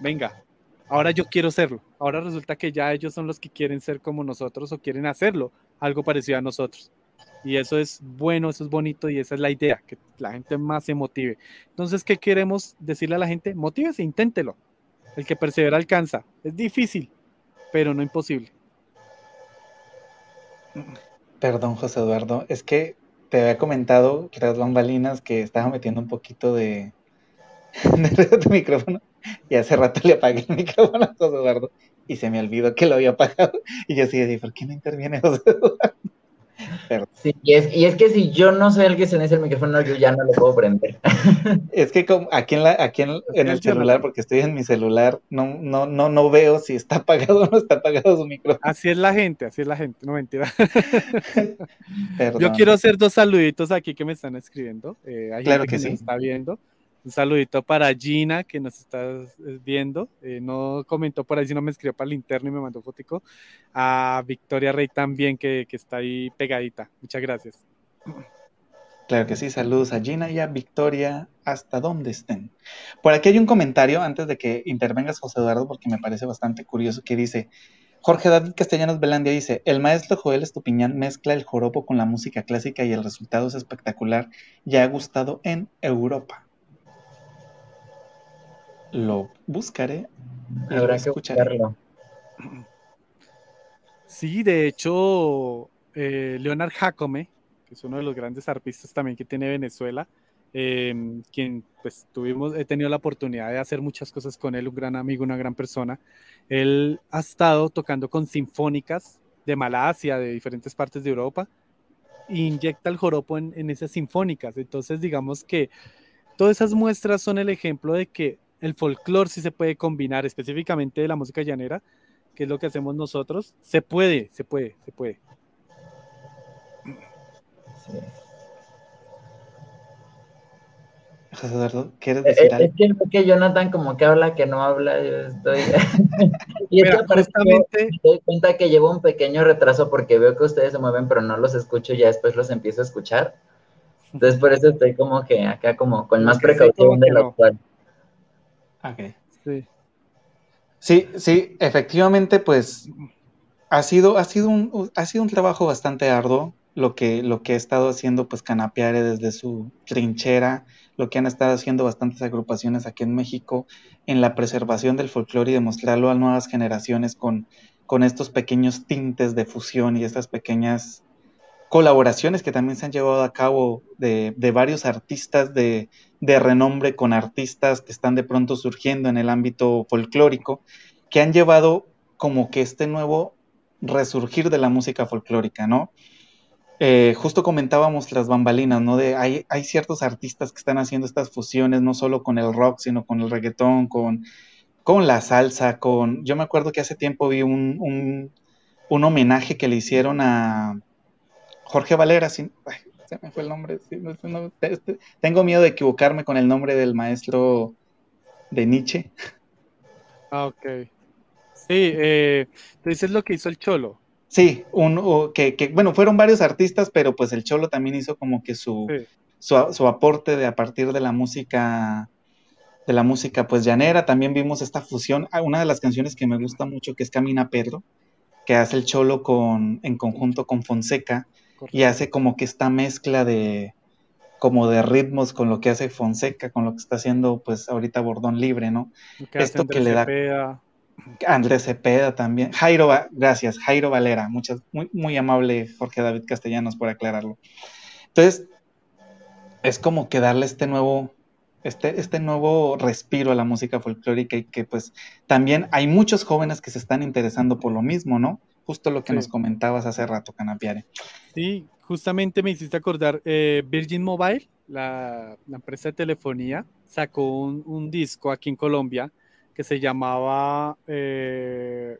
Venga, ahora yo quiero serlo. Ahora resulta que ya ellos son los que quieren ser como nosotros o quieren hacerlo, algo parecido a nosotros. Y eso es bueno, eso es bonito y esa es la idea, que la gente más se motive. Entonces, ¿qué queremos decirle a la gente? Motívese, inténtelo. El que persevera alcanza. Es difícil, pero no imposible. Perdón, José Eduardo, es que te había comentado, tras bambalinas, que estaba metiendo un poquito de, de micrófono y hace rato le apagué el micrófono a José Eduardo y se me olvidó que lo había apagado. Y yo así, ¿por qué no interviene José Eduardo? Sí, y es, y es, que si yo no soy el que se el micrófono, yo ya no lo puedo prender. Es que como aquí en, la, aquí en, el celular, porque estoy en mi celular, no, no, no, no veo si está apagado o no está apagado su micrófono. Así es la gente, así es la gente, no mentira. Yo quiero hacer dos saluditos aquí que me están escribiendo. Eh, claro que, sí. está viendo. Un saludito para Gina, que nos está eh, viendo. Eh, no comentó por ahí, sino me escribió para el interno y me mandó fotico. A Victoria Rey también, que, está ahí pegadita. Muchas gracias. Claro que sí, saludos a Gina y a Victoria, hasta donde estén. Por aquí hay un comentario antes de que intervengas, José Eduardo, porque me parece bastante curioso, que dice, Jorge David Castellanos Belandia dice, el maestro Joel Estupiñán mezcla el joropo con la música clásica y el resultado es espectacular, ya ha gustado en Europa lo buscaré. Habrá que buscarlo. Sí, de hecho, eh, Leonard Jacome, que es uno de los grandes arpistas también que tiene Venezuela, em, quien pues tuvimos, he tenido la oportunidad de hacer muchas cosas con él, un gran amigo, una gran persona. Él ha estado tocando con sinfónicas de Malasia, de diferentes partes de Europa, e inyecta el joropo en, en esas sinfónicas. Entonces, digamos que todas esas muestras son el ejemplo de que el folclore sí se puede combinar, específicamente de la música llanera, que es lo que hacemos nosotros. Se puede, se puede, se puede. Sí. José Eduardo, ¿quieres eh, decir eh, algo? Es que, Jonathan como que habla que no habla, yo estoy... y es que me doy cuenta que llevo un pequeño retraso porque veo que ustedes se mueven, pero no los escucho y ya después los empiezo a escuchar. Entonces por eso estoy como que acá como con más precaución de lo cual. Ok. Sí. Sí, sí, efectivamente, pues ha sido, ha sido un, ha sido un trabajo bastante arduo lo que, lo que ha estado haciendo pues Canapiare desde su trinchera, lo que han estado haciendo bastantes agrupaciones aquí en México en la preservación del folclore y de mostrarlo a nuevas generaciones con, con estos pequeños tintes de fusión y estas pequeñas colaboraciones que también se han llevado a cabo de, de varios artistas de, de, renombre con artistas que están de pronto surgiendo en el ámbito folclórico, que han llevado como que este nuevo resurgir de la música folclórica, ¿no? Eh, justo comentábamos las bambalinas, ¿no? De hay, hay ciertos artistas que están haciendo estas fusiones, no solo con el rock, sino con el reggaetón, con, con la salsa, con... Yo me acuerdo que hace tiempo vi un, un, homenaje que le hicieron a Jorge Valera, se me fue el nombre, tengo miedo de equivocarme con el nombre del maestro de Nietzsche. Ah, ok. Sí, eh, tú dices lo que hizo el Cholo. Sí, un, que, que, bueno, fueron varios artistas, pero pues el Cholo también hizo como que su, su, aporte de a partir de la música, de la música pues llanera. También vimos esta fusión, ah, una de las canciones que me gusta mucho, que es Camina Pedro, que hace el Cholo con, en conjunto con Fonseca, y hace como que esta mezcla de como de ritmos con lo que hace Fonseca, con lo que está haciendo pues ahorita Bordón Libre, ¿no? Esto que le da... Andrés Cepeda también. Jairo, gracias, Jairo Valera, muchas, muy, muy amable Jorge David Castellanos por aclararlo. Entonces, es como que darle este nuevo, este, este nuevo respiro a la música folclórica y que pues también hay muchos jóvenes que se están interesando por lo mismo, ¿no? Justo lo que nos comentabas hace rato, Canapiare. Sí, justamente me hiciste acordar, eh, Virgin Mobile, la, empresa de telefonía, sacó un, un disco aquí en Colombia que se llamaba, eh,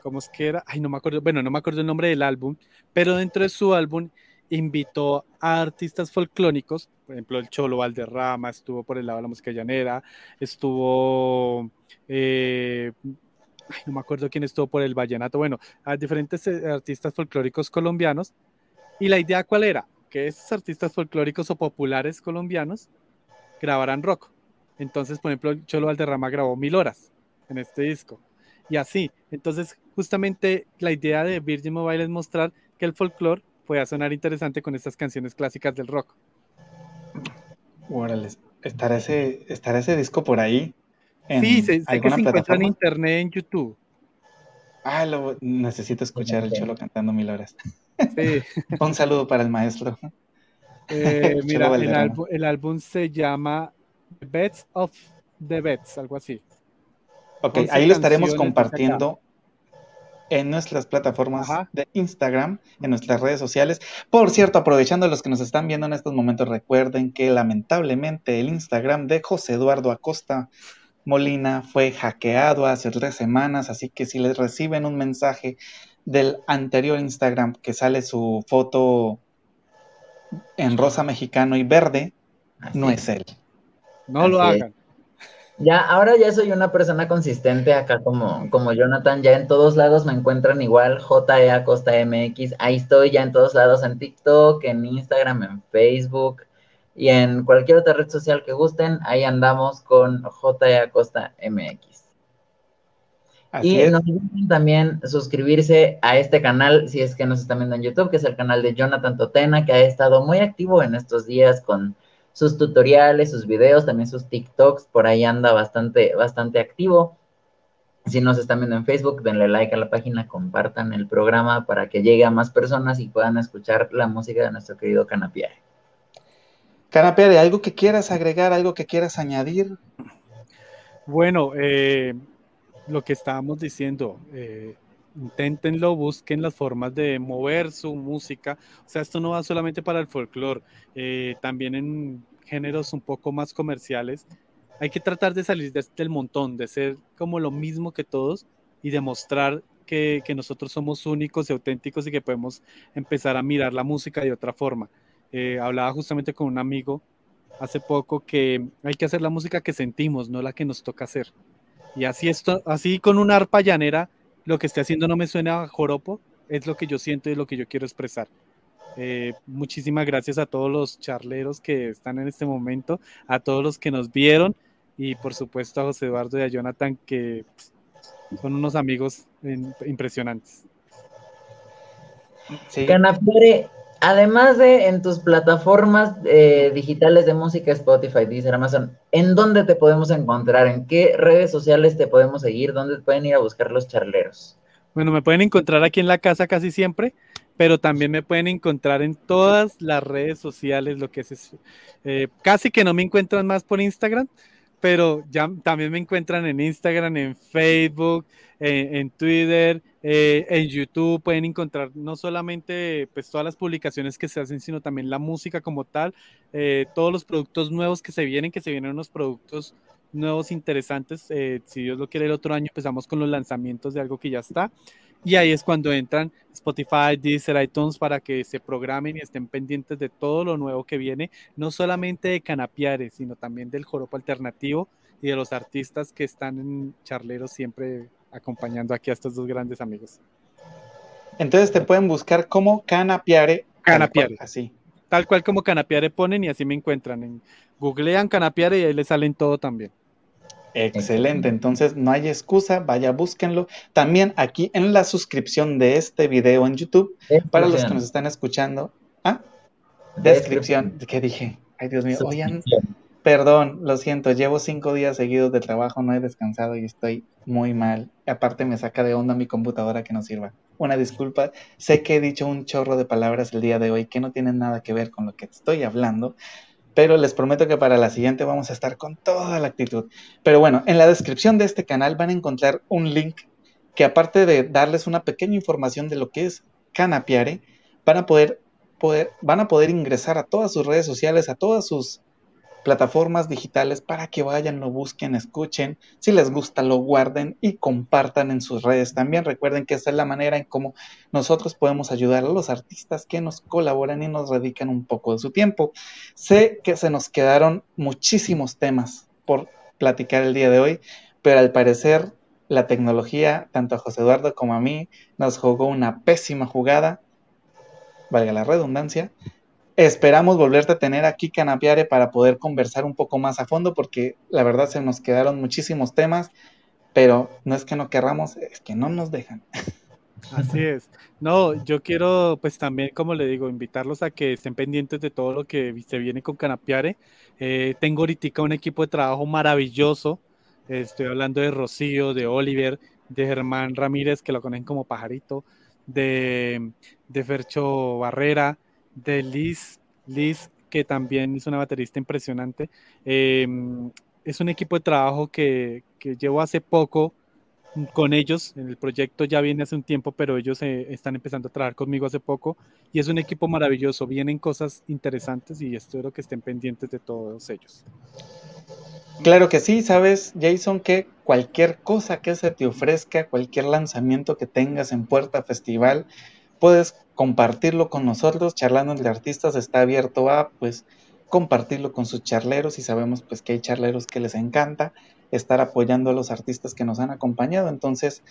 ¿cómo es que era? Ay, no me acuerdo, bueno, no me acuerdo el nombre del álbum, pero dentro de su álbum invitó a artistas folclóricos, por ejemplo, el Cholo Valderrama estuvo por el lado de la música llanera, estuvo, eh, no me acuerdo quién estuvo por el vallenato, bueno, a diferentes eh, artistas folclóricos colombianos. Y la idea cuál era? Que esos artistas folclóricos o populares colombianos grabaran rock. Entonces, por ejemplo, Cholo Valderrama grabó mil horas en este disco. Y así. Entonces, justamente la idea de Virgin Mobile es mostrar que el folclore puede sonar interesante con estas canciones clásicas del rock. Órale, ¿estará ese, estará ese disco por ahí? Sí, sé, que se encuentra en internet, en YouTube. Ah, lo, necesito escuchar el Cholo cantando mil horas. Sí. Un saludo para el maestro. Eh, mira, el, el álbum se llama Bets of the Bets, algo así. Ok, ahí lo estaremos compartiendo en nuestras plataformas de Instagram, en nuestras redes sociales. Por cierto, aprovechando a los que nos están viendo en estos momentos, recuerden que lamentablemente el Instagram de José Eduardo Acosta Molina fue hackeado hace tres semanas, así que si les reciben un mensaje del anterior Instagram que sale su foto en rosa mexicano y verde, no es él. No lo hagan. Ya, ahora ya soy una persona consistente acá como, como Jonathan, ya en todos lados me encuentran igual, JE Acosta MX, ahí estoy ya en todos lados, en TikTok, en Instagram, en Facebook y en cualquier otra red social que gusten, ahí andamos con JE Acosta MX. y no olviden también suscribirse a este canal si es que nos están viendo en YouTube, que es el canal de Jonathan Totena, que ha estado muy activo en estos días con sus tutoriales, sus videos, también sus TikToks, por ahí anda bastante, bastante activo. Si nos están viendo en Facebook, denle like a la página, compartan el programa para que llegue a más personas y puedan escuchar la música de nuestro querido Canapiaje. Canapiare, ¿algo que quieras agregar, algo que quieras añadir? Bueno, eh, lo que estábamos diciendo, eh, inténtenlo, busquen las formas de mover su música. O sea, esto no va solamente para el folclore, eh, también en géneros un poco más comerciales. Hay que tratar de salir del este montón, de ser como lo mismo que todos y demostrar que, nosotros somos únicos y auténticos y que podemos empezar a mirar la música de otra forma. Eh, hablaba justamente con un amigo hace poco que hay que hacer la música que sentimos, no la que nos toca hacer. Y así, esto, así con una arpa llanera lo que esté haciendo no me suena a joropo, es lo que yo siento y lo que yo quiero expresar. Eh, muchísimas gracias a todos los charleros que están en este momento, a todos los que nos vieron y por supuesto a José Eduardo y a Jonathan que son unos amigos impresionantes. Sí. Además de en tus plataformas eh, digitales de música, Spotify, Deezer, Amazon, ¿en dónde te podemos encontrar? ¿En qué redes sociales te podemos seguir? ¿Dónde pueden ir a buscar los charleros? Bueno, me pueden encontrar aquí en la casa casi siempre, pero también me pueden encontrar en todas las redes sociales, lo que es, eh, casi que no me encuentran más por Instagram, pero ya también me encuentran en Instagram, en Facebook, en, Twitter, eh, en YouTube. Pueden encontrar no solamente pues, todas las publicaciones que se hacen, sino también la música como tal, eh, todos los productos nuevos que se vienen, que se vienen unos productos nuevos interesantes. Eh, si Dios lo quiere, el otro año empezamos con los lanzamientos de algo que ya está. Y ahí es cuando entran Spotify, Deezer, iTunes para que se programen y estén pendientes de todo lo nuevo que viene, no solamente de Canapiares, sino también del joropo alternativo y de los artistas que están en charleros siempre acompañando aquí a estos dos grandes amigos. Entonces te pueden buscar como Canapiare. Canapiare. así. Tal cual como Canapiare ponen y así me encuentran. En, googlean Canapiare y ahí les salen todo también. Excelente, entonces no hay excusa, vaya, búsquenlo. También aquí en la suscripción de este video en YouTube, para los que nos están escuchando. ¿Ah? Descripción. ¿Qué dije? Ay, Dios mío, oigan, perdón, lo siento, llevo cinco días seguidos de trabajo, no he descansado y estoy muy mal. Aparte me saca de onda mi computadora que no sirva. Una disculpa, sé que he dicho un chorro de palabras el día de hoy que no tienen nada que ver con lo que estoy hablando, pero les prometo que para la siguiente vamos a estar con toda la actitud. Pero bueno, en la descripción de este canal van a encontrar un link que aparte de darles una pequeña información de lo que es Canapiare, van a poder, poder, van a poder ingresar a todas sus redes sociales, a todas sus plataformas digitales para que vayan, lo busquen, escuchen, si les gusta lo guarden y compartan en sus redes. También recuerden que esa es la manera en cómo nosotros podemos ayudar a los artistas que nos colaboran y nos dedican un poco de su tiempo. Sé que se nos quedaron muchísimos temas por platicar el día de hoy, pero al parecer la tecnología, tanto a José Eduardo como a mí, nos jugó una pésima jugada, valga la redundancia, Esperamos volverte a tener aquí, Canapiare, para poder conversar un poco más a fondo, porque la verdad se nos quedaron muchísimos temas, pero no es que no querramos, es que no nos dejan. Así es. No, yo quiero, pues también, como le digo, invitarlos a que estén pendientes de todo lo que se viene con Canapiare. Eh, tengo ahorita un equipo de trabajo maravilloso. estoy hablando de Rocío, de Oliver, de Germán Ramírez, que lo conocen como Pajarito, de, de Fercho Barrera, de Liz, Liz, que también es una baterista impresionante. Em, es un equipo de trabajo que, que, llevo hace poco con ellos. El proyecto ya viene hace un tiempo, pero ellos eh, están empezando a trabajar conmigo hace poco. Y es un equipo maravilloso. Vienen cosas interesantes y espero que estén pendientes de todos ellos. Claro que sí, sabes, Jason, que cualquier cosa que se te ofrezca, cualquier lanzamiento que tengas en Puerta Festival, puedes compartirlo con nosotros, charlando entre artistas está abierto a pues compartirlo con sus charleros y sabemos pues que hay charleros que les encanta estar apoyando a los artistas que nos han acompañado, entonces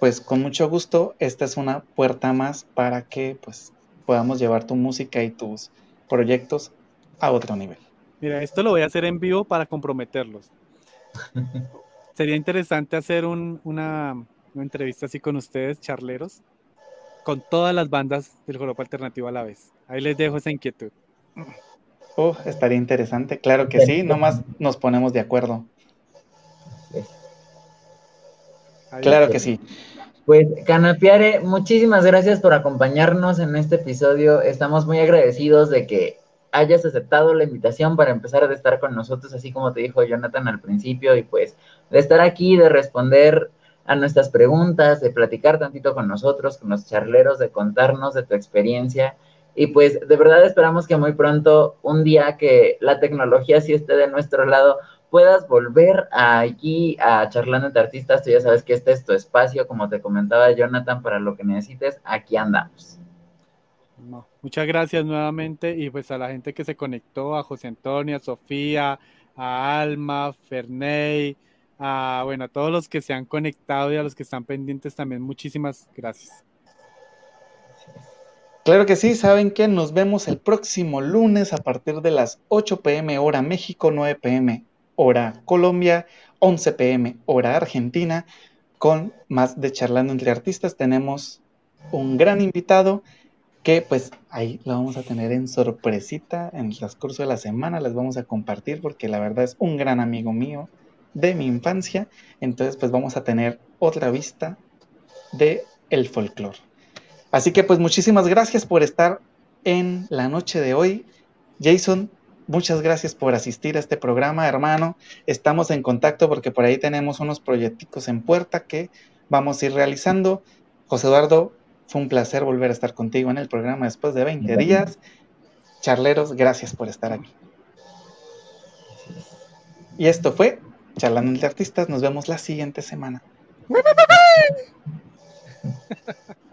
pues con mucho gusto esta es una puerta más para que pues podamos llevar tu música y tus proyectos a otro nivel. Mira, esto lo voy a hacer en vivo para comprometerlos. Sería interesante hacer una, una entrevista así con ustedes, charleros, con todas las bandas del grupo alternativo a la vez. Ahí les dejo esa inquietud. Oh, estaría interesante, claro que sí, nomás nos ponemos de acuerdo. Claro que sí. Pues Canapiare, muchísimas gracias por acompañarnos en este episodio. Estamos muy agradecidos de que hayas aceptado la invitación para empezar a estar con nosotros, así como te dijo Jonathan al principio, y pues de estar aquí, de responder a nuestras preguntas, de platicar tantito con nosotros, con los charleros, de contarnos de tu experiencia. Y pues de verdad esperamos que muy pronto, un día que la tecnología sí esté de nuestro lado, puedas volver aquí a Charlando entre Artistas. Tú ya sabes que este es tu espacio, como te comentaba Jonathan, para lo que necesites, aquí andamos. muchas gracias nuevamente y pues a la gente que se conectó, a José Antonio, a Sofía, a Alma, Ferney, a, bueno, a todos los que se han conectado y a los que están pendientes también, muchísimas gracias. Claro que sí, saben que nos vemos el próximo lunes a partir de las 8 pm hora México, 9 pm hora Colombia, 11 pm hora Argentina, con más de charlando entre artistas. Tenemos un gran invitado que pues ahí lo vamos a tener en sorpresita en el transcurso de la semana, les vamos a compartir porque la verdad es un gran amigo mío de mi infancia, entonces pues vamos a tener otra vista de el folclore. Así que pues muchísimas gracias por estar en la noche de hoy. Jason, muchas gracias por asistir a este programa, hermano. Estamos en contacto porque por ahí tenemos unos proyectos en puerta que vamos a ir realizando. José Eduardo, fue un placer volver a estar contigo en el programa después de 20 días. Charleros, gracias por estar aquí. Y esto fue Charlando entre Artistas. Nos vemos la siguiente semana.